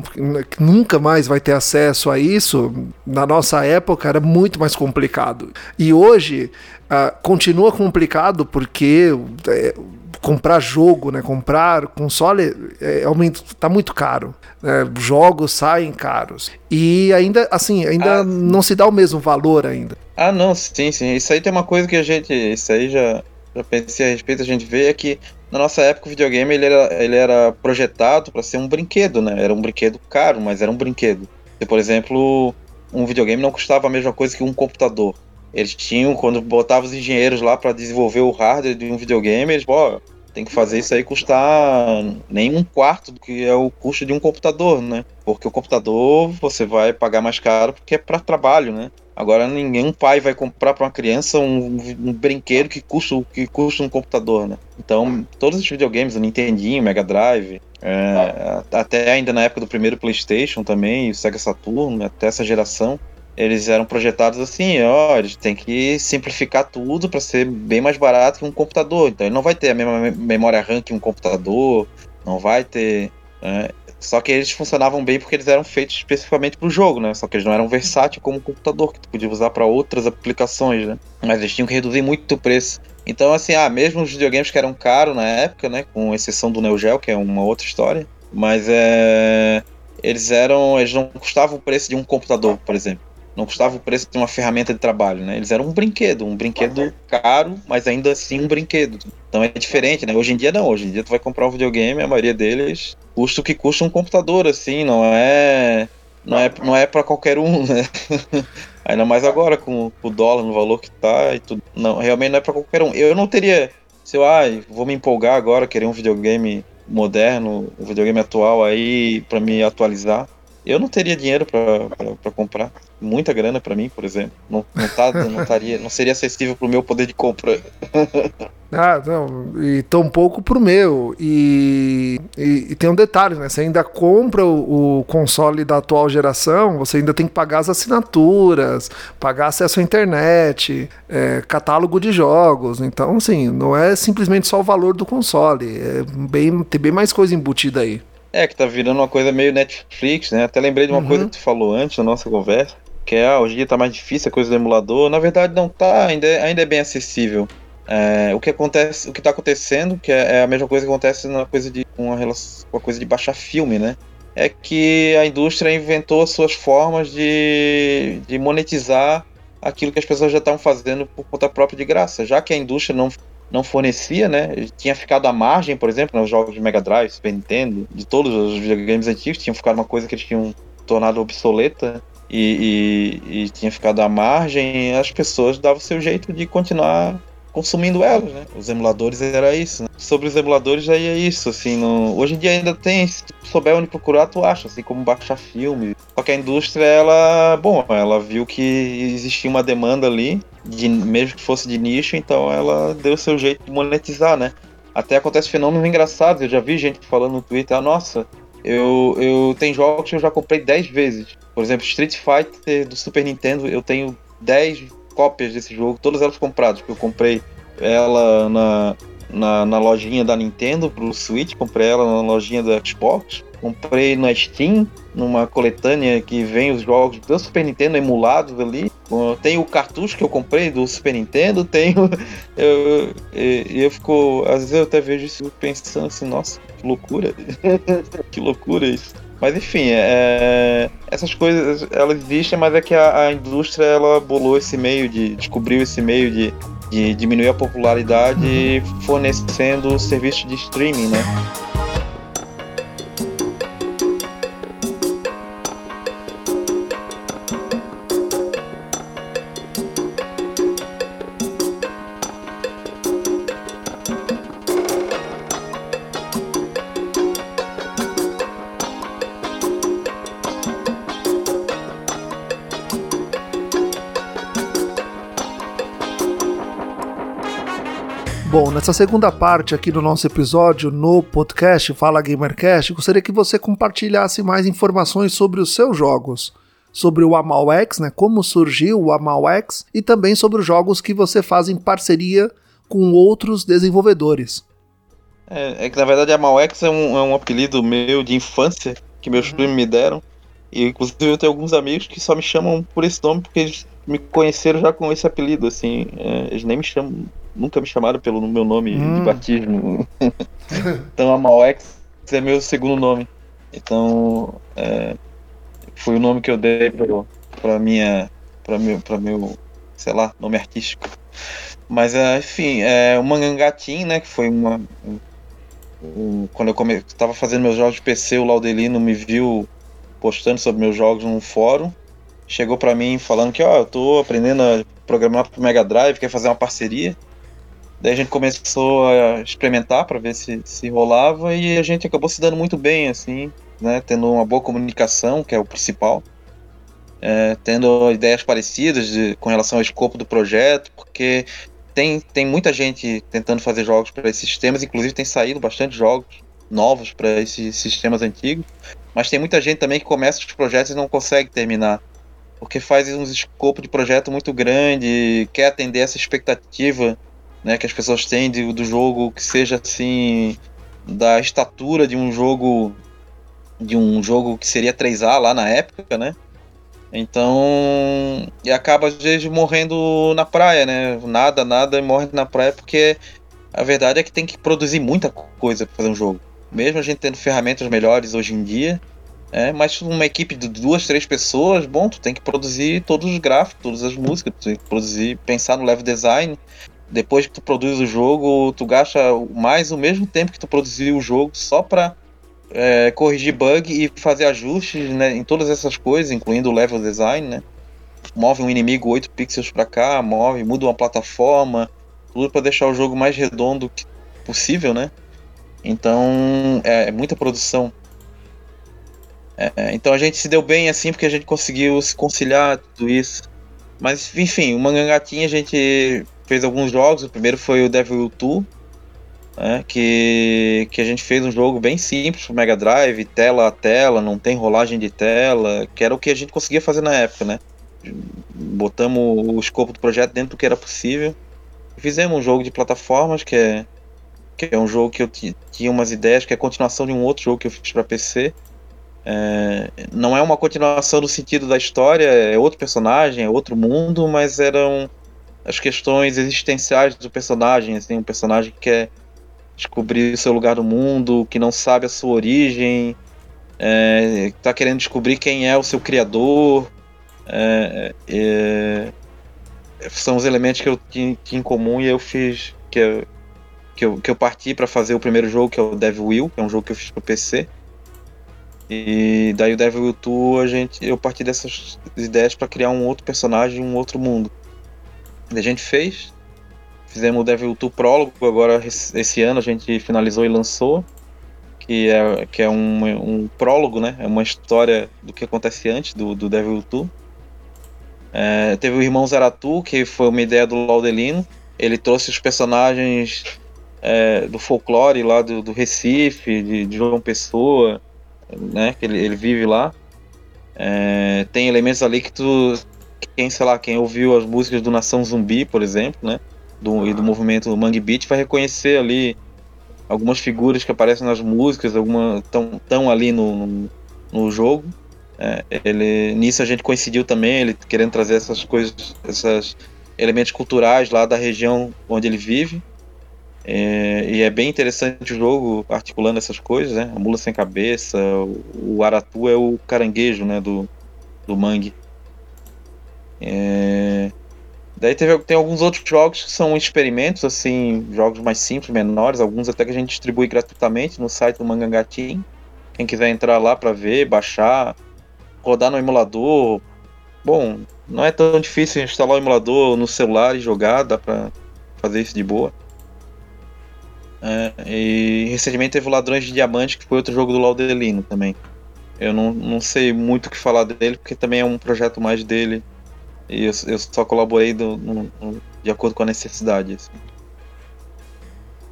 que nunca mais vai ter acesso a isso, na nossa época era muito mais complicado. E hoje uh, continua complicado porque. É, comprar jogo, né? Comprar console é, aumento, tá muito caro. Né? Jogos saem caros. E ainda, assim, ainda ah, não se dá o mesmo valor ainda. Ah, não, sim, sim. Isso aí tem uma coisa que a gente. Isso aí já, já pensei a respeito, a gente vê é que na nossa época o videogame ele era, ele era projetado para ser um brinquedo, né? Era um brinquedo caro, mas era um brinquedo. E, por exemplo, um videogame não custava a mesma coisa que um computador. Eles tinham, quando botavam os engenheiros lá para desenvolver o hardware de um videogame, eles, pô, tem que fazer isso aí custar nem um quarto do que é o custo de um computador, né? Porque o computador você vai pagar mais caro porque é para trabalho, né? Agora nenhum pai vai comprar para uma criança um, um, brinquedo que custa, que custa um computador, né? Então, todos os videogames, o Nintendinho, Mega Drive, é, até ainda na época do primeiro PlayStation também, o Sega Saturn, até essa geração, eles eram projetados assim, ó, eles têm que simplificar tudo para ser bem mais barato que um computador. Então ele não vai ter a mesma memória RAM que um computador, não vai ter. Né? Só que eles funcionavam bem porque eles eram feitos especificamente para o jogo, né? Só que eles não eram versáteis como um computador, que tu podia usar para outras aplicações, né? Mas eles tinham que reduzir muito o preço. Então, assim, ah, mesmo os videogames que eram caros na época, né? Com exceção do Neo Geo, que é uma outra história. Mas é. Eles eram. Eles não custavam o preço de um computador, por exemplo não custava o preço de uma ferramenta de trabalho, né? Eles eram um brinquedo, um brinquedo caro, mas ainda assim um brinquedo. Então é diferente, né? Hoje em dia não, hoje em dia tu vai comprar um videogame, a maioria deles custa o que custa um computador, assim, não é não é não é para qualquer um, né? [LAUGHS] Ainda mais agora com o dólar no valor que tá e tudo. Não, realmente não é para qualquer um. Eu não teria, se eu, ah, vou me empolgar agora, querer um videogame moderno, um videogame atual aí para me atualizar. Eu não teria dinheiro para comprar muita grana para mim, por exemplo. Não, não, tá, não, taria, não seria acessível pro meu poder de compra. [LAUGHS] ah, não. E tão pouco pro meu. E, e, e, tem um detalhe, né? Você ainda compra o, o, console da atual geração, você ainda tem que pagar as assinaturas, pagar acesso à internet, é, catálogo de jogos. Então, assim, não é simplesmente só o valor do console. É bem, tem bem mais coisa embutida aí. É, que tá virando uma coisa meio Netflix, né? Até lembrei de uma uhum. coisa que tu falou antes na nossa conversa que é, ah, hoje em dia tá mais difícil a coisa do emulador. Na verdade não tá, ainda, é, ainda é bem acessível. É, o que acontece, o que tá acontecendo, que é, é, a mesma coisa que acontece na coisa de com a, relação, com a coisa de baixar filme, né? É que a indústria inventou suas formas de, de monetizar aquilo que as pessoas já estavam fazendo por conta própria de graça. Já que a indústria não, não fornecia, né? Tinha ficado à margem, por exemplo, nos jogos de Mega Drive, Super Nintendo, de todos os videogames antigos, tinham ficado uma coisa que eles tinham tornado obsoleta e, e, e, tinha ficado à margem, as pessoas davam seu jeito de continuar consumindo elas, né? Os emuladores era isso. Né? Sobre os emuladores aí é isso, assim, no... hoje em dia ainda tem, se tu souber onde procurar, tu acha, assim, como baixar filme. Só que a indústria, ela, bom, ela viu que existia uma demanda ali, de, mesmo que fosse de nicho, então ela deu o seu jeito de monetizar, né? Até acontece fenômenos engraçados, eu já vi gente falando no Twitter, ah, nossa, eu, eu tenho jogos que eu já comprei 10 vezes. Por exemplo, Street Fighter do Super Nintendo, eu tenho 10 cópias desse jogo, todas elas compradas, porque eu comprei ela na, na, na lojinha da Nintendo pro Switch, comprei ela na lojinha da Xbox, comprei na Steam, numa coletânea que vem os jogos do Super Nintendo emulados ali. Tem o cartucho que eu comprei do Super Nintendo, tenho. [LAUGHS] Eu, eu, eu fico. Às vezes eu até vejo isso pensando assim, nossa, que loucura. [LAUGHS] que loucura isso. Mas enfim, é, essas coisas elas existem, mas é que a, a, indústria ela bolou esse meio de. descobriu esse meio de, de diminuir a popularidade fornecendo serviços de streaming, né? Bom, nessa segunda parte aqui do nosso episódio no podcast Fala Gamercast, gostaria que você compartilhasse mais informações sobre os seus jogos, sobre o Amalx, né, como surgiu o Amalx e também sobre os jogos que você faz em parceria com outros desenvolvedores. É, é que na verdade Amalx é um, é um apelido meu de infância que meus uhum. primos me deram. E inclusive eu tenho alguns amigos que só me chamam por esse nome porque eles me conheceram já com esse apelido, assim. É, eles nem me chamam nunca me chamaram pelo meu nome hum. de batismo. [LAUGHS] então a Mauex é meu segundo nome. Então é, foi o nome que eu dei para minha para meu para meu sei lá nome artístico. Mas é, enfim, é o Mangangatim, né, que foi uma um, quando eu come, tava fazendo meus jogos de PC, o Laudelino me viu postando sobre meus jogos num fórum. Chegou para mim falando que, ó, eu tô aprendendo a programar pro Mega Drive, quer fazer uma parceria. Daí a gente começou a experimentar para ver se, se rolava e a gente acabou se dando muito bem, assim, né? Tendo uma boa comunicação, que é o principal. É, tendo ideias parecidas de, com relação ao escopo do projeto, porque tem, tem muita gente tentando fazer jogos para esses sistemas, inclusive tem saído bastante jogos novos para esses sistemas antigos, mas tem muita gente também que começa os projetos e não consegue terminar, porque faz um escopo de projeto muito grande, quer atender essa expectativa né, que as pessoas têm de, do jogo que seja assim da estatura de um jogo de um jogo que seria 3A lá na época, né? Então, e acaba às vezes morrendo na praia, né? Nada, nada e morre na praia porque a verdade é que tem que produzir muita coisa para fazer um jogo. Mesmo a gente tendo ferramentas melhores hoje em dia, é, mas uma equipe de duas, três pessoas, bom, tu tem que produzir todos os gráficos, todas as músicas, tu tem que produzir, pensar no level design, depois que tu produz o jogo, tu gasta mais o mesmo tempo que tu produziu o jogo só para é, corrigir bug e fazer ajustes né, em todas essas coisas, incluindo o level design, né? Move um inimigo 8 pixels para cá, move, muda uma plataforma, tudo para deixar o jogo mais redondo possível, né? Então é, é muita produção. É, então a gente se deu bem assim porque a gente conseguiu se conciliar tudo isso. Mas enfim, o Mangangatinha a gente fez alguns jogos. O primeiro foi o Devil 2, né, que, que a gente fez um jogo bem simples pro Mega Drive, tela a tela, não tem rolagem de tela, que era o que a gente conseguia fazer na época, né? Botamos o escopo do projeto dentro do que era possível. Fizemos um jogo de plataformas, que é, que é um jogo que eu tinha umas ideias, que é a continuação de um outro jogo que eu fiz para PC. É, não é uma continuação no sentido da história, é outro personagem, é outro mundo, mas era um, as questões existenciais do personagem, assim, um personagem que quer descobrir o seu lugar no mundo, que não sabe a sua origem, é, tá querendo descobrir quem é o seu criador. É, é, são os elementos que eu tinha, tinha, em comum e eu fiz que eu, que eu, que eu parti para fazer o primeiro jogo que é o Devil Will, que é um jogo que eu fiz pro PC. E daí o Devil Will 2 a gente eu parti dessas ideias para criar um outro personagem, um outro mundo a gente fez. fizemos o Devil 2 prólogo, agora esse ano a gente finalizou e lançou, que é, que é um, um prólogo, né? É uma história do que acontece antes do, do Devil 2. É, teve o Irmão Zaratu, que foi uma ideia do Laudelino. Ele trouxe os personagens é, do folclore lá do, do Recife, de, de, João Pessoa, né? Que ele, ele vive lá. É, tem elementos ali que tu. Quem, sei lá, quem ouviu as músicas do Nação Zumbi, por exemplo, né? Do, e do movimento Mangue Beat vai reconhecer ali algumas figuras que aparecem nas músicas, alguma tão, tão ali no, no, no jogo. É, ele, nisso a gente coincidiu também, ele querendo trazer essas coisas, esses elementos culturais lá da região onde ele vive. É, e é bem interessante o jogo articulando essas coisas, né? A mula sem cabeça, o, o aratu é o caranguejo, né? Do, do mangue. É... Daí teve, tem alguns outros jogos que são experimentos, assim, jogos mais simples, menores, alguns até que a gente distribui gratuitamente no site do Mangangatim. Quem quiser entrar lá para ver, baixar, rodar no emulador. Bom, não é tão difícil instalar o emulador no celular e jogar, dá pra fazer isso de boa. É, e recentemente teve o Ladrões de Diamante, que foi outro jogo do Laudelino também. Eu não, não sei muito o que falar dele, porque também é um projeto mais dele. E eu, eu só colaborei do, no, no, de acordo com a necessidade. Assim.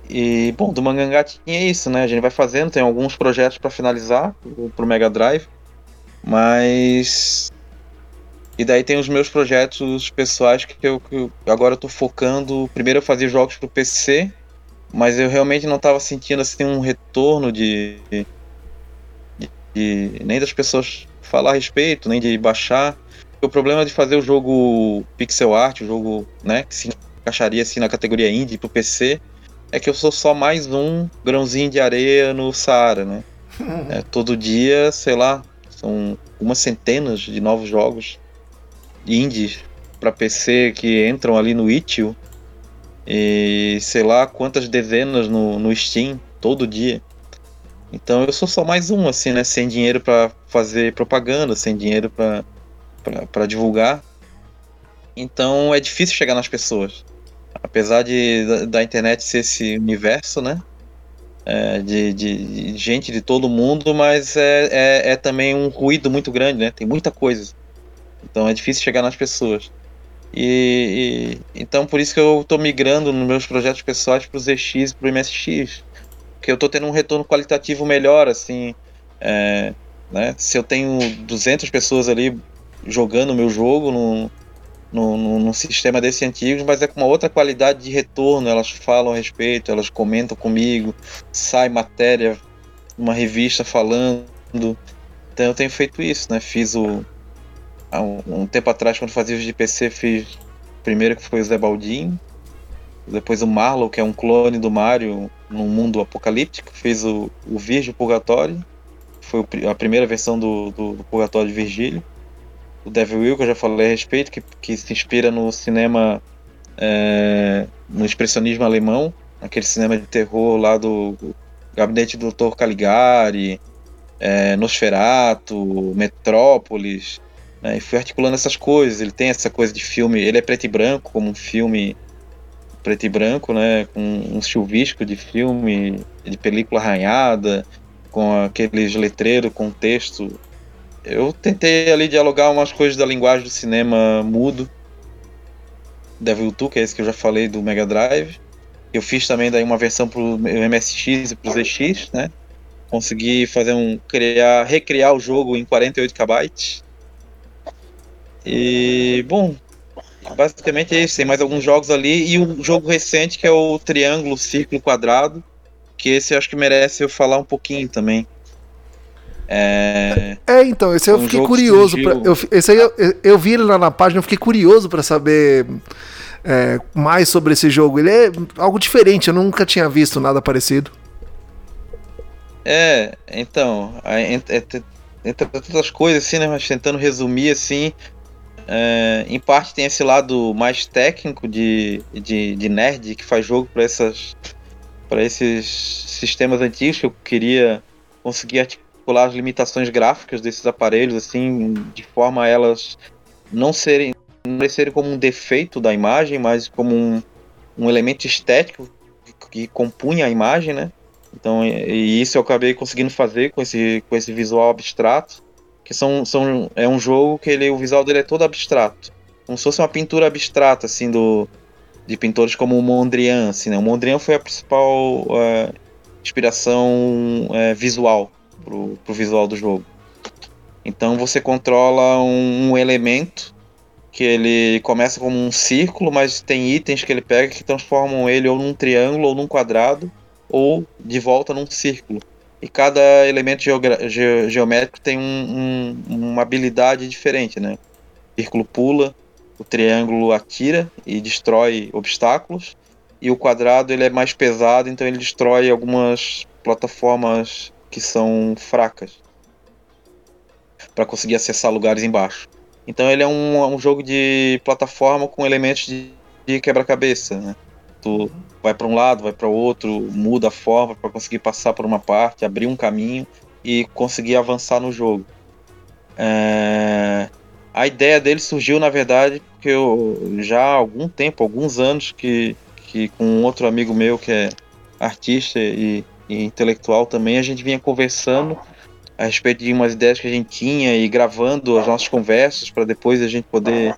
E, bom, do Mangangatinha é isso, né? A gente vai fazendo, tem alguns projetos para finalizar pro Mega Drive. Mas. E daí tem os meus projetos pessoais que eu, que eu agora eu tô focando. Primeiro eu fazia jogos pro PC, mas eu realmente não estava sentindo assim um retorno de, de, de, nem das pessoas falar a respeito, nem de baixar. O problema de fazer o jogo pixel art, o jogo, né, que se encaixaria assim na categoria indie pro PC, é que eu sou só mais um grãozinho de areia no Saara, né? [LAUGHS] É, todo dia, sei lá, são umas centenas de novos jogos indies para PC que entram ali no itch e sei lá quantas dezenas no, no Steam todo dia. Então eu sou só mais um, assim, né? Sem dinheiro para fazer propaganda, sem dinheiro para divulgar. Então é difícil chegar nas pessoas. Apesar de, da, da internet ser esse universo, né? é, de, de, de, gente de todo mundo, mas é, é, é, também um ruído muito grande, né? Tem muita coisa. Então é difícil chegar nas pessoas. E, e então por isso que eu estou migrando nos meus projetos pessoais para o ZX e para o MSX. Porque eu estou tendo um retorno qualitativo melhor, assim. É, né? Se eu tenho 200 pessoas ali jogando o meu jogo no, no, no, sistema desse antigo, mas é com uma outra qualidade de retorno. Elas falam a respeito, elas comentam comigo, sai matéria, uma revista falando. Então eu tenho feito isso, né? Fiz o. Há um, um tempo atrás, quando fazia os de PC, fiz primeiro que foi o Zé Baldin, depois o Marlow, que é um clone do Mario num mundo apocalíptico, fez o, o Virgil Purgatório, foi a primeira versão do, do, do Purgatório de Virgílio o Devil Will, que eu já falei a respeito, que, que se inspira no cinema, é, no expressionismo alemão, aquele cinema de terror lá do Gabinete do Dr. Caligari, é, Nosferatu, Metrópolis, né, e fui articulando essas coisas. Ele tem essa coisa de filme, ele é preto e branco, como um filme preto e branco, né, com um chuvisco de filme, de película arranhada, com aqueles letreiros com texto eu tentei ali dialogar umas coisas da linguagem do cinema mudo. Devil 2, que é esse que eu já falei do Mega Drive. Eu fiz também daí uma versão pro MSX e pro ZX, né? Consegui fazer um criar, recriar o jogo em 48 KB. E bom, basicamente é isso. Tem mais alguns jogos ali e um jogo recente que é o Triângulo Círculo Quadrado, que esse eu acho que merece eu falar um pouquinho também. É, é então, esse eu um fiquei curioso. Pra, eu, esse aí eu, eu vi ele lá na página, eu fiquei curioso para saber é, mais sobre esse jogo. Ele é algo diferente, eu nunca tinha visto nada parecido. É, então, entre, entre todas coisas, assim, né, mas tentando resumir, assim, é, em parte tem esse lado mais técnico de, de, de nerd que faz jogo para essas para esses sistemas antigos que eu queria conseguir as limitações gráficas desses aparelhos, assim, de forma a elas não serem não parecerem como um defeito da imagem, mas como um, um elemento estético que, que compunha a imagem, né? Então, e, e isso eu acabei conseguindo fazer com esse, com esse visual abstrato, que são, são, é um jogo que ele, o visual dele é todo abstrato. Como se fosse uma pintura abstrata, assim, do, de pintores como o Mondrian, assim, né? O Mondrian foi a principal uh, inspiração uh, visual pro, pro visual do jogo. Então você controla um, um, elemento que ele começa como um círculo, mas tem itens que ele pega que transformam ele ou num triângulo ou num quadrado ou de volta num círculo. E cada elemento ge geométrico tem um, um, uma habilidade diferente, né? O círculo pula, o triângulo atira e destrói obstáculos, e o quadrado ele é mais pesado, então ele destrói algumas plataformas que são fracas para conseguir acessar lugares embaixo. Então ele é um, um jogo de plataforma com elementos de, de quebra-cabeça, né? Tu vai para um lado, vai para outro, muda a forma para conseguir passar por uma parte, abrir um caminho e conseguir avançar no jogo. É... A ideia dele surgiu, na verdade, porque eu já há algum tempo, alguns anos, que, que com outro amigo meu que é artista e, e intelectual também, a gente vinha conversando a respeito de umas ideias que a gente tinha e gravando as nossas conversas para depois a gente poder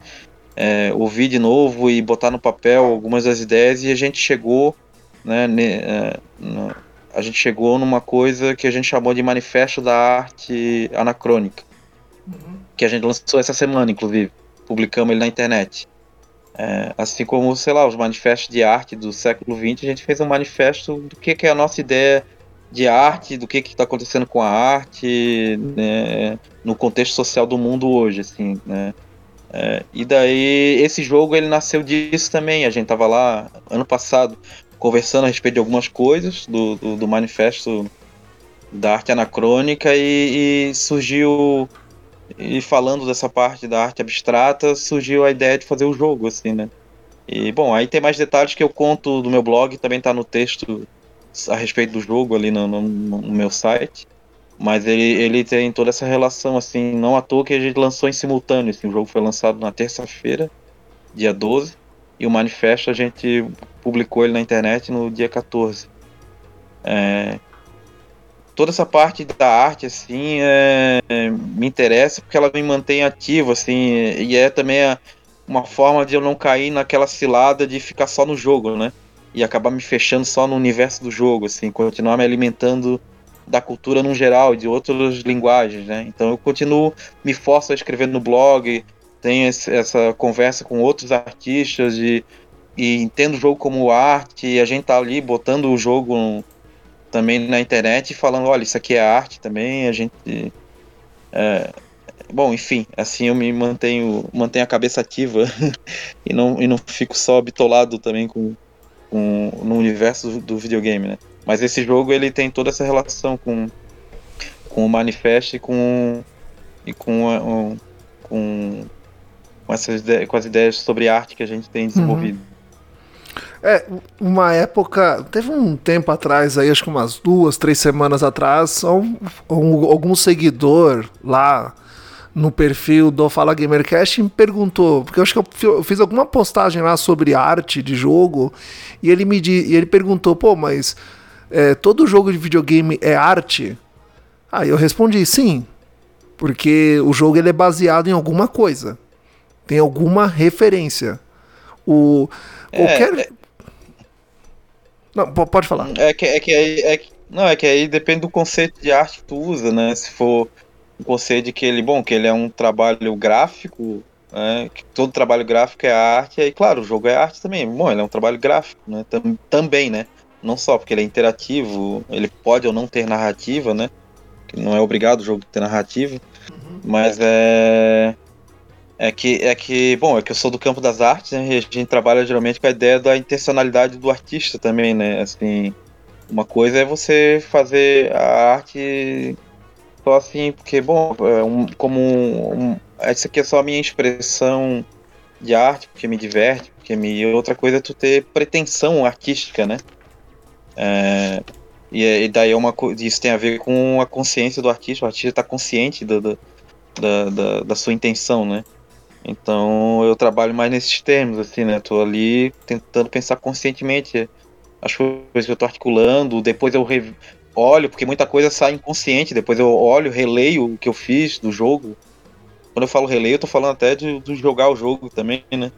é, ouvir de novo e botar no papel algumas das ideias e a gente chegou, né, ne, é, a gente chegou numa coisa que a gente chamou de Manifesto da Arte Anacrônica, uhum. que a gente lançou essa semana, inclusive, publicamos ele na internet. É, assim como, sei lá, os manifestos de arte do século XX, a gente fez um manifesto do que, que é a nossa ideia de arte, do que está acontecendo com a arte né, no contexto social do mundo hoje, assim, né? É, e daí esse jogo ele nasceu disso também. A gente tava lá ano passado conversando a respeito de algumas coisas do, do, do manifesto da arte anacrônica e, e, surgiu e falando dessa parte da arte abstrata surgiu a ideia de fazer o jogo assim, né? E bom, aí tem mais detalhes que eu conto do meu blog, também está no texto a respeito do jogo ali no, no, no meu site. Mas ele, ele tem toda essa relação, assim, não à toa que a gente lançou em simultâneo. Assim, o jogo foi lançado na terça-feira, dia 12, e o manifesto a gente publicou ele na internet no dia 14. É, toda essa parte da arte, assim, é, me interessa porque ela me mantém ativo, assim, e é também a, uma forma de eu não cair naquela cilada de ficar só no jogo, né? E acabar me fechando só no universo do jogo, assim, continuar me alimentando da cultura no geral, de outras linguagens, né? Então eu continuo, me forço a escrever no blog, tenho esse, essa conversa com outros artistas e, e entendo o jogo como arte, e a gente tá ali botando o jogo também na internet falando, olha, isso aqui é arte também, a gente... É, bom, enfim, assim eu me mantenho, mantenho a cabeça ativa [LAUGHS] e, não, e não fico só bitolado também com, com, no universo do, do videogame, né? Mas esse jogo ele tem toda essa relação com, com o manifesto e com e com, com, com essas com as ideias sobre arte que a gente tem desenvolvido. Uhum. É, uma época, teve um tempo atrás aí, acho que umas duas, três semanas atrás, um, um, algum seguidor lá no perfil do Fala Gamercast me perguntou, porque eu acho que eu fiz alguma postagem lá sobre arte de jogo, e ele me e ele perguntou, pô, mas é, todo jogo de videogame é arte? Aí eu respondi sim, porque o jogo ele é baseado em alguma coisa, tem alguma referência. O é, qualquer é, não pode falar. É que é que aí é que, não é que aí depende do conceito de arte que tu usa, né? Se for um conceito de que ele bom que ele é um trabalho gráfico né, que todo trabalho gráfico é arte, aí, claro, o jogo é arte também. Bom, ele é um trabalho gráfico, né, tam, também, né? não só porque ele é interativo, ele pode ou não ter narrativa, né? Que não é obrigado o jogo ter narrativa, uhum. mas é é que é que bom é que eu sou do campo das artes né, a gente trabalha geralmente com a ideia da intencionalidade do artista também né assim uma coisa é você fazer a arte só assim porque bom é um, como um, um, essa aqui é só a minha expressão de arte porque me diverte porque me outra coisa é tu ter pretensão artística né é, e, e, daí é uma isso tem a ver com a consciência do artista. O artista está consciente do, do, da, da, da, sua intenção, né? Então eu trabalho mais nesses termos, assim, né? Tô ali tentando pensar conscientemente as coisas que eu tô articulando, depois eu re... olho, porque muita coisa sai inconsciente, depois eu olho, releio o que eu fiz do jogo. Quando eu falo releio, eu tô falando até de, de jogar o jogo também, né?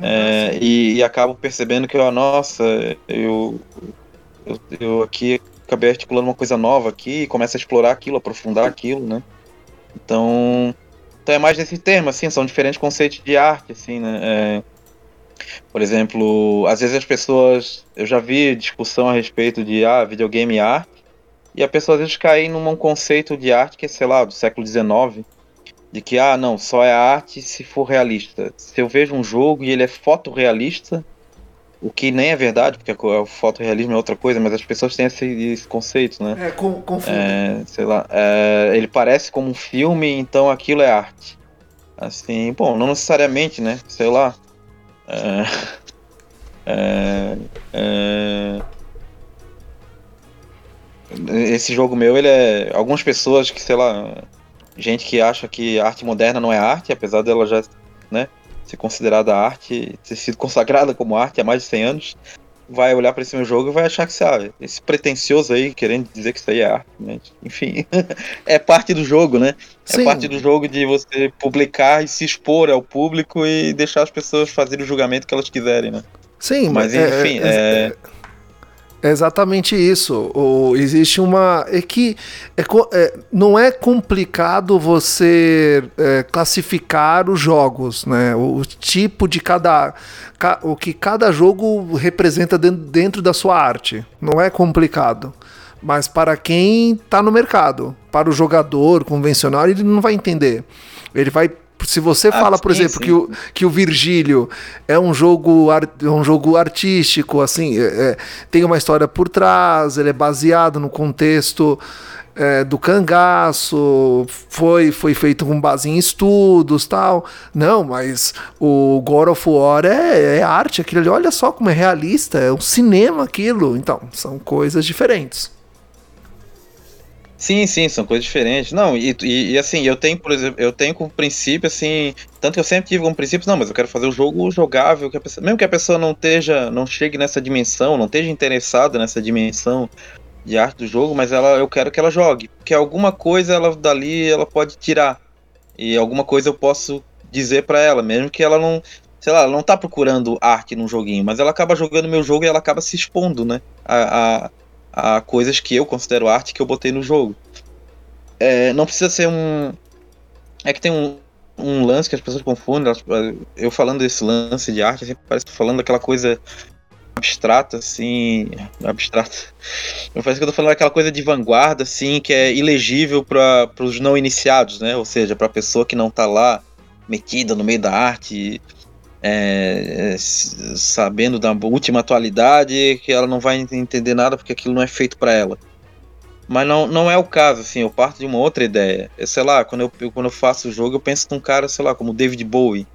É, e, e, acabo percebendo que, ó, nossa, eu, eu, eu aqui acabei articulando uma coisa nova aqui, começo a explorar aquilo, aprofundar aquilo, né? Então, então é mais nesse termo, assim, são diferentes conceitos de arte, assim, né? É, por exemplo, às vezes as pessoas, eu já vi discussão a respeito de ah, videogame e arte, e a pessoa às vezes cai num conceito de arte que é, sei lá, do século XIX, de que, ah, não, só é arte se for realista. Se eu vejo um jogo e ele é fotorrealista, o que nem é verdade, porque o fotorrealismo é outra coisa, mas as pessoas têm esse, esse conceito, né? É, com, É, sei lá, é, ele parece como um filme, então aquilo é arte. Assim, bom, não necessariamente, né? Sei lá. É, é, é esse jogo meu, ele é. Algumas pessoas que, sei lá, gente que acha que arte moderna não é arte, apesar dela já né, ser considerada arte, ter sido consagrada como arte há mais de 100 anos, vai olhar para esse meu jogo e vai achar que sabe, esse pretencioso aí querendo dizer que isso aí é arte. Né? Enfim, [LAUGHS] é parte do jogo, né? É Sim. É parte do jogo de você publicar e se expor ao público e deixar as pessoas fazerem o julgamento que elas quiserem, né? Sim, mas é, enfim. É, é, é exatamente isso. O, existe uma. É que é, é, não é complicado você é, classificar os jogos, né? O, o, tipo de cada. Ca, o que cada jogo representa dentro, dentro da sua arte. Não é complicado. Mas para quem está no mercado, para o jogador convencional, ele não vai entender. Ele vai se você ah, fala, por sim, exemplo, sim. Que, o, que o Virgílio é um jogo, é um jogo artístico, assim, é, é, tem uma história por trás, ele é baseado no contexto é, do cangaço, foi, foi feito com base em estudos tal. Não, mas o God of War é, é arte, aquilo ali, olha só como é realista, é um cinema aquilo. Então, são coisas diferentes. Sim, sim, são coisas diferentes. Não, e, e, e, assim, eu tenho, por exemplo, eu tenho como princípio, assim, tanto que eu sempre tive como princípio, não, mas eu quero fazer o jogo jogável, que pessoa, mesmo que a pessoa não esteja, não chegue nessa dimensão, não esteja interessada nessa dimensão de arte do jogo, mas ela, eu quero que ela jogue, porque alguma coisa ela dali ela pode tirar e alguma coisa eu posso dizer para ela, mesmo que ela não, sei lá, ela não tá procurando arte num joguinho, mas ela acaba jogando meu jogo e ela acaba se expondo, né, a, a a coisas que eu considero arte que eu botei no jogo. É, não precisa ser um. É que tem um, um lance que as pessoas confundem. Eu falando desse lance de arte, sempre parece falando daquela coisa abstrata, assim. Abstrata. Parece que eu tô falando daquela coisa de vanguarda, assim, que é ilegível para os não iniciados, né? Ou seja, para a pessoa que não tá lá metida no meio da arte é, sabendo da última atualidade, que ela não vai entender nada porque aquilo não é feito para ela. Mas não, não é o caso, assim, eu parto de uma outra ideia. Eu, sei lá, quando eu, quando eu faço o jogo, eu penso num cara, sei lá, como David Bowie,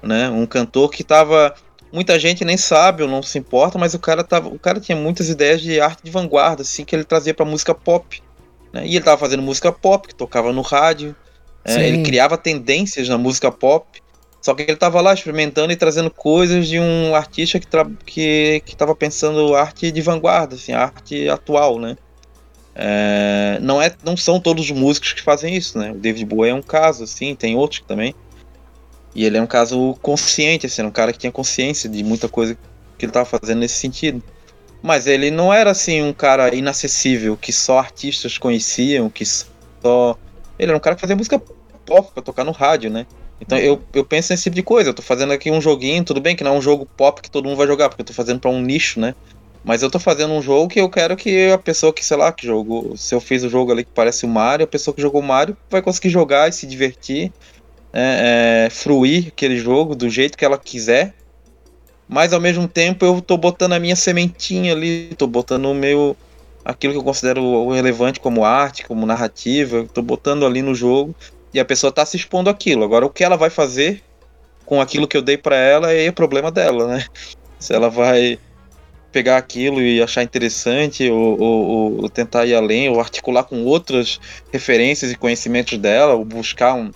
né? Um cantor que tava. Muita gente nem sabe ou não se importa, mas o cara, tava, o cara tinha muitas ideias de arte de vanguarda, assim, que ele trazia pra música pop. Né? E ele tava fazendo música pop, que tocava no rádio. É, ele criava tendências na música pop. Só que ele estava lá experimentando e trazendo coisas de um artista que que que estava pensando arte de vanguarda, assim, arte atual, né? É, não é, não são todos os músicos que fazem isso, né? O David Bowie é um caso, assim, tem outros também. E ele é um caso consciente, assim, um cara que tinha consciência de muita coisa que ele estava fazendo nesse sentido. Mas ele não era assim um cara inacessível que só artistas conheciam, que só ele era um cara que fazia música pop para tocar no rádio, né? Então eu, eu penso nesse tipo de coisa. Eu tô fazendo aqui um joguinho, tudo bem que não é um jogo pop que todo mundo vai jogar, porque eu tô fazendo para um nicho, né? Mas eu tô fazendo um jogo que eu quero que a pessoa que, sei lá, que jogou. Se eu fiz o jogo ali que parece o Mario, a pessoa que jogou o Mario vai conseguir jogar e se divertir, é, é, fruir aquele jogo do jeito que ela quiser. Mas ao mesmo tempo eu tô botando a minha sementinha ali, tô botando o meu. aquilo que eu considero relevante como arte, como narrativa, tô botando ali no jogo e a pessoa tá se expondo aquilo. Agora, o que ela vai fazer com aquilo que eu dei para ela é problema dela, né? Se ela vai pegar aquilo e achar interessante, ou, ou, ou, tentar ir além, ou articular com outras referências e conhecimentos dela, ou buscar um,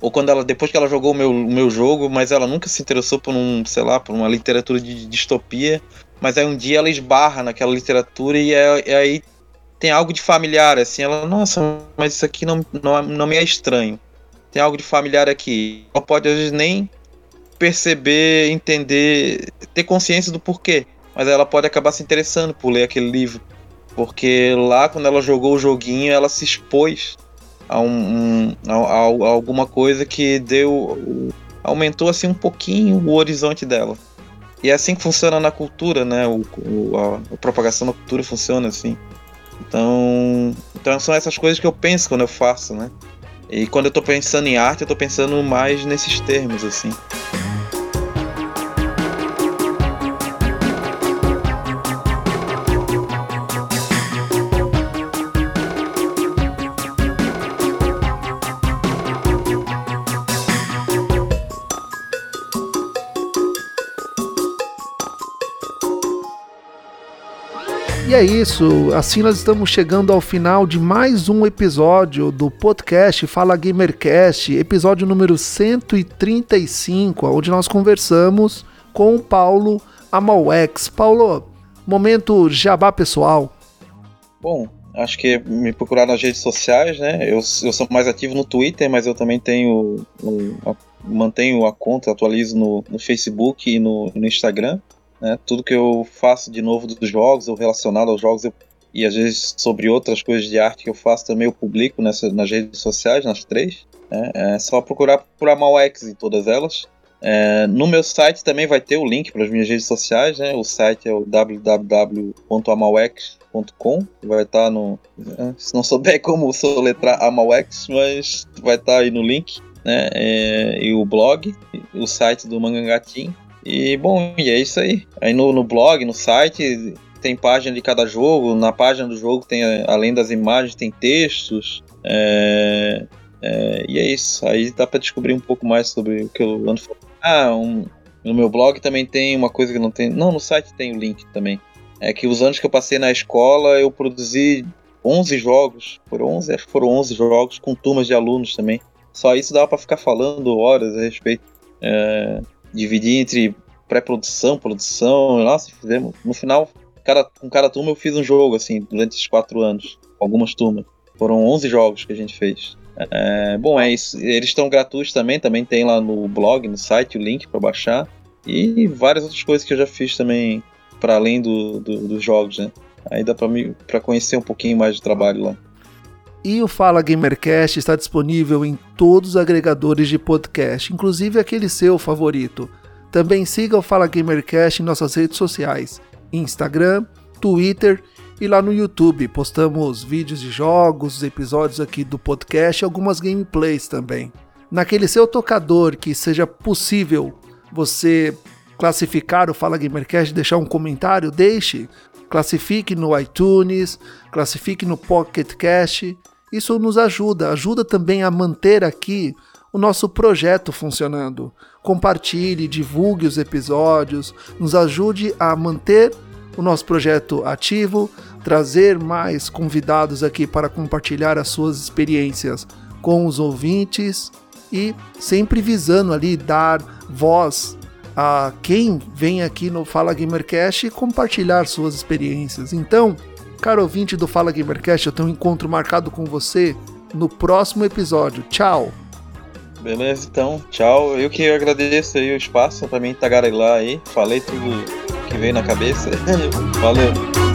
ou quando ela depois que ela jogou o meu, o meu jogo, mas ela nunca se interessou por um, sei lá, por uma literatura de distopia, mas aí um dia ela esbarra naquela literatura e, é, e aí tem algo de familiar, assim, ela, nossa, mas isso aqui não, não, não me é estranho. Tem algo de familiar aqui. Ela pode às vezes nem perceber, entender, ter consciência do porquê, mas ela pode acabar se interessando por ler aquele livro. Porque lá, quando ela jogou o joguinho, ela se expôs a, um a, a, a alguma coisa que deu. aumentou assim um pouquinho o horizonte dela. E é assim que funciona na cultura, né? O, o a, a, propagação da cultura funciona assim. Então, então são essas coisas que eu penso quando eu faço, né? E quando eu tô pensando em arte, eu tô pensando mais nesses termos, assim. É isso, assim nós estamos chegando ao final de mais um episódio do podcast Fala Gamercast, episódio número 135, onde nós conversamos com Paulo Amauex. Paulo, momento jabá pessoal. Bom, acho que me procurar nas redes sociais, né? Eu, eu sou mais ativo no Twitter, mas eu também tenho. a, mantenho a conta, atualizo no, no Facebook e no, no Instagram. Né? Tudo que eu faço de novo dos jogos, ou relacionado aos jogos, eu, e às vezes sobre outras coisas de arte que eu faço também, eu publico nessa, nas redes sociais, nas três. Né? É só procurar por Amalx em todas elas. É, no meu site também vai ter o link para as minhas redes sociais, né? O site é o www.amalx.com. Vai estar tá no. Né? Se não souber como soletrar Amalx, mas vai estar tá aí no link, né? É, e o blog, o site do Mangangatim. E bom, e é isso aí. Aí no, no blog, no site, tem página de cada jogo. Na página do jogo tem, além das imagens, tem textos. É, é, e é isso. Aí dá para descobrir um pouco mais sobre o que eu ando falando. Ah, um, no meu blog também tem uma coisa que não tem. Não, no site tem o link também. É que os anos que eu passei na escola, eu produzi 11 jogos. Foram 11, acho que foram 11 jogos com turmas de alunos também. Só isso dava para ficar falando horas a respeito. É, dividir entre pré-produção, produção, nossa, fizemos. No final, cada, com cada turma eu fiz um jogo, assim, durante esses quatro anos. Algumas turmas. Foram 11 jogos que a gente fez. É, bom, é isso. Eles estão gratuitos também, também tem lá no blog, no site, o link para baixar. E várias outras coisas que eu já fiz também, para além do, do, dos jogos, né? Aí dá para conhecer um pouquinho mais do trabalho lá. E o Fala Gamercast está disponível em todos os agregadores de podcast, inclusive aquele seu favorito. Também siga o Fala Gamercast em nossas redes sociais: Instagram, Twitter e lá no YouTube. Postamos vídeos de jogos, episódios aqui do podcast e algumas gameplays também. Naquele seu tocador que seja possível você classificar o Fala Gamercast, deixar um comentário, deixe. Classifique no iTunes, classifique no Pocket Cast isso nos ajuda, ajuda também a manter aqui o nosso projeto funcionando. Compartilhe, divulgue os episódios, nos ajude a manter o nosso projeto ativo, trazer mais convidados aqui para compartilhar as suas experiências com os ouvintes e sempre visando ali dar voz a quem vem aqui no Fala Gamercast e compartilhar suas experiências. Então, Caro ouvinte do Fala Gamercast, eu tenho um encontro marcado com você no próximo episódio. Tchau! Beleza, então, tchau. Eu que agradeço aí o espaço para mim tagarelar aí. Falei tudo que veio na cabeça. [LAUGHS] Valeu!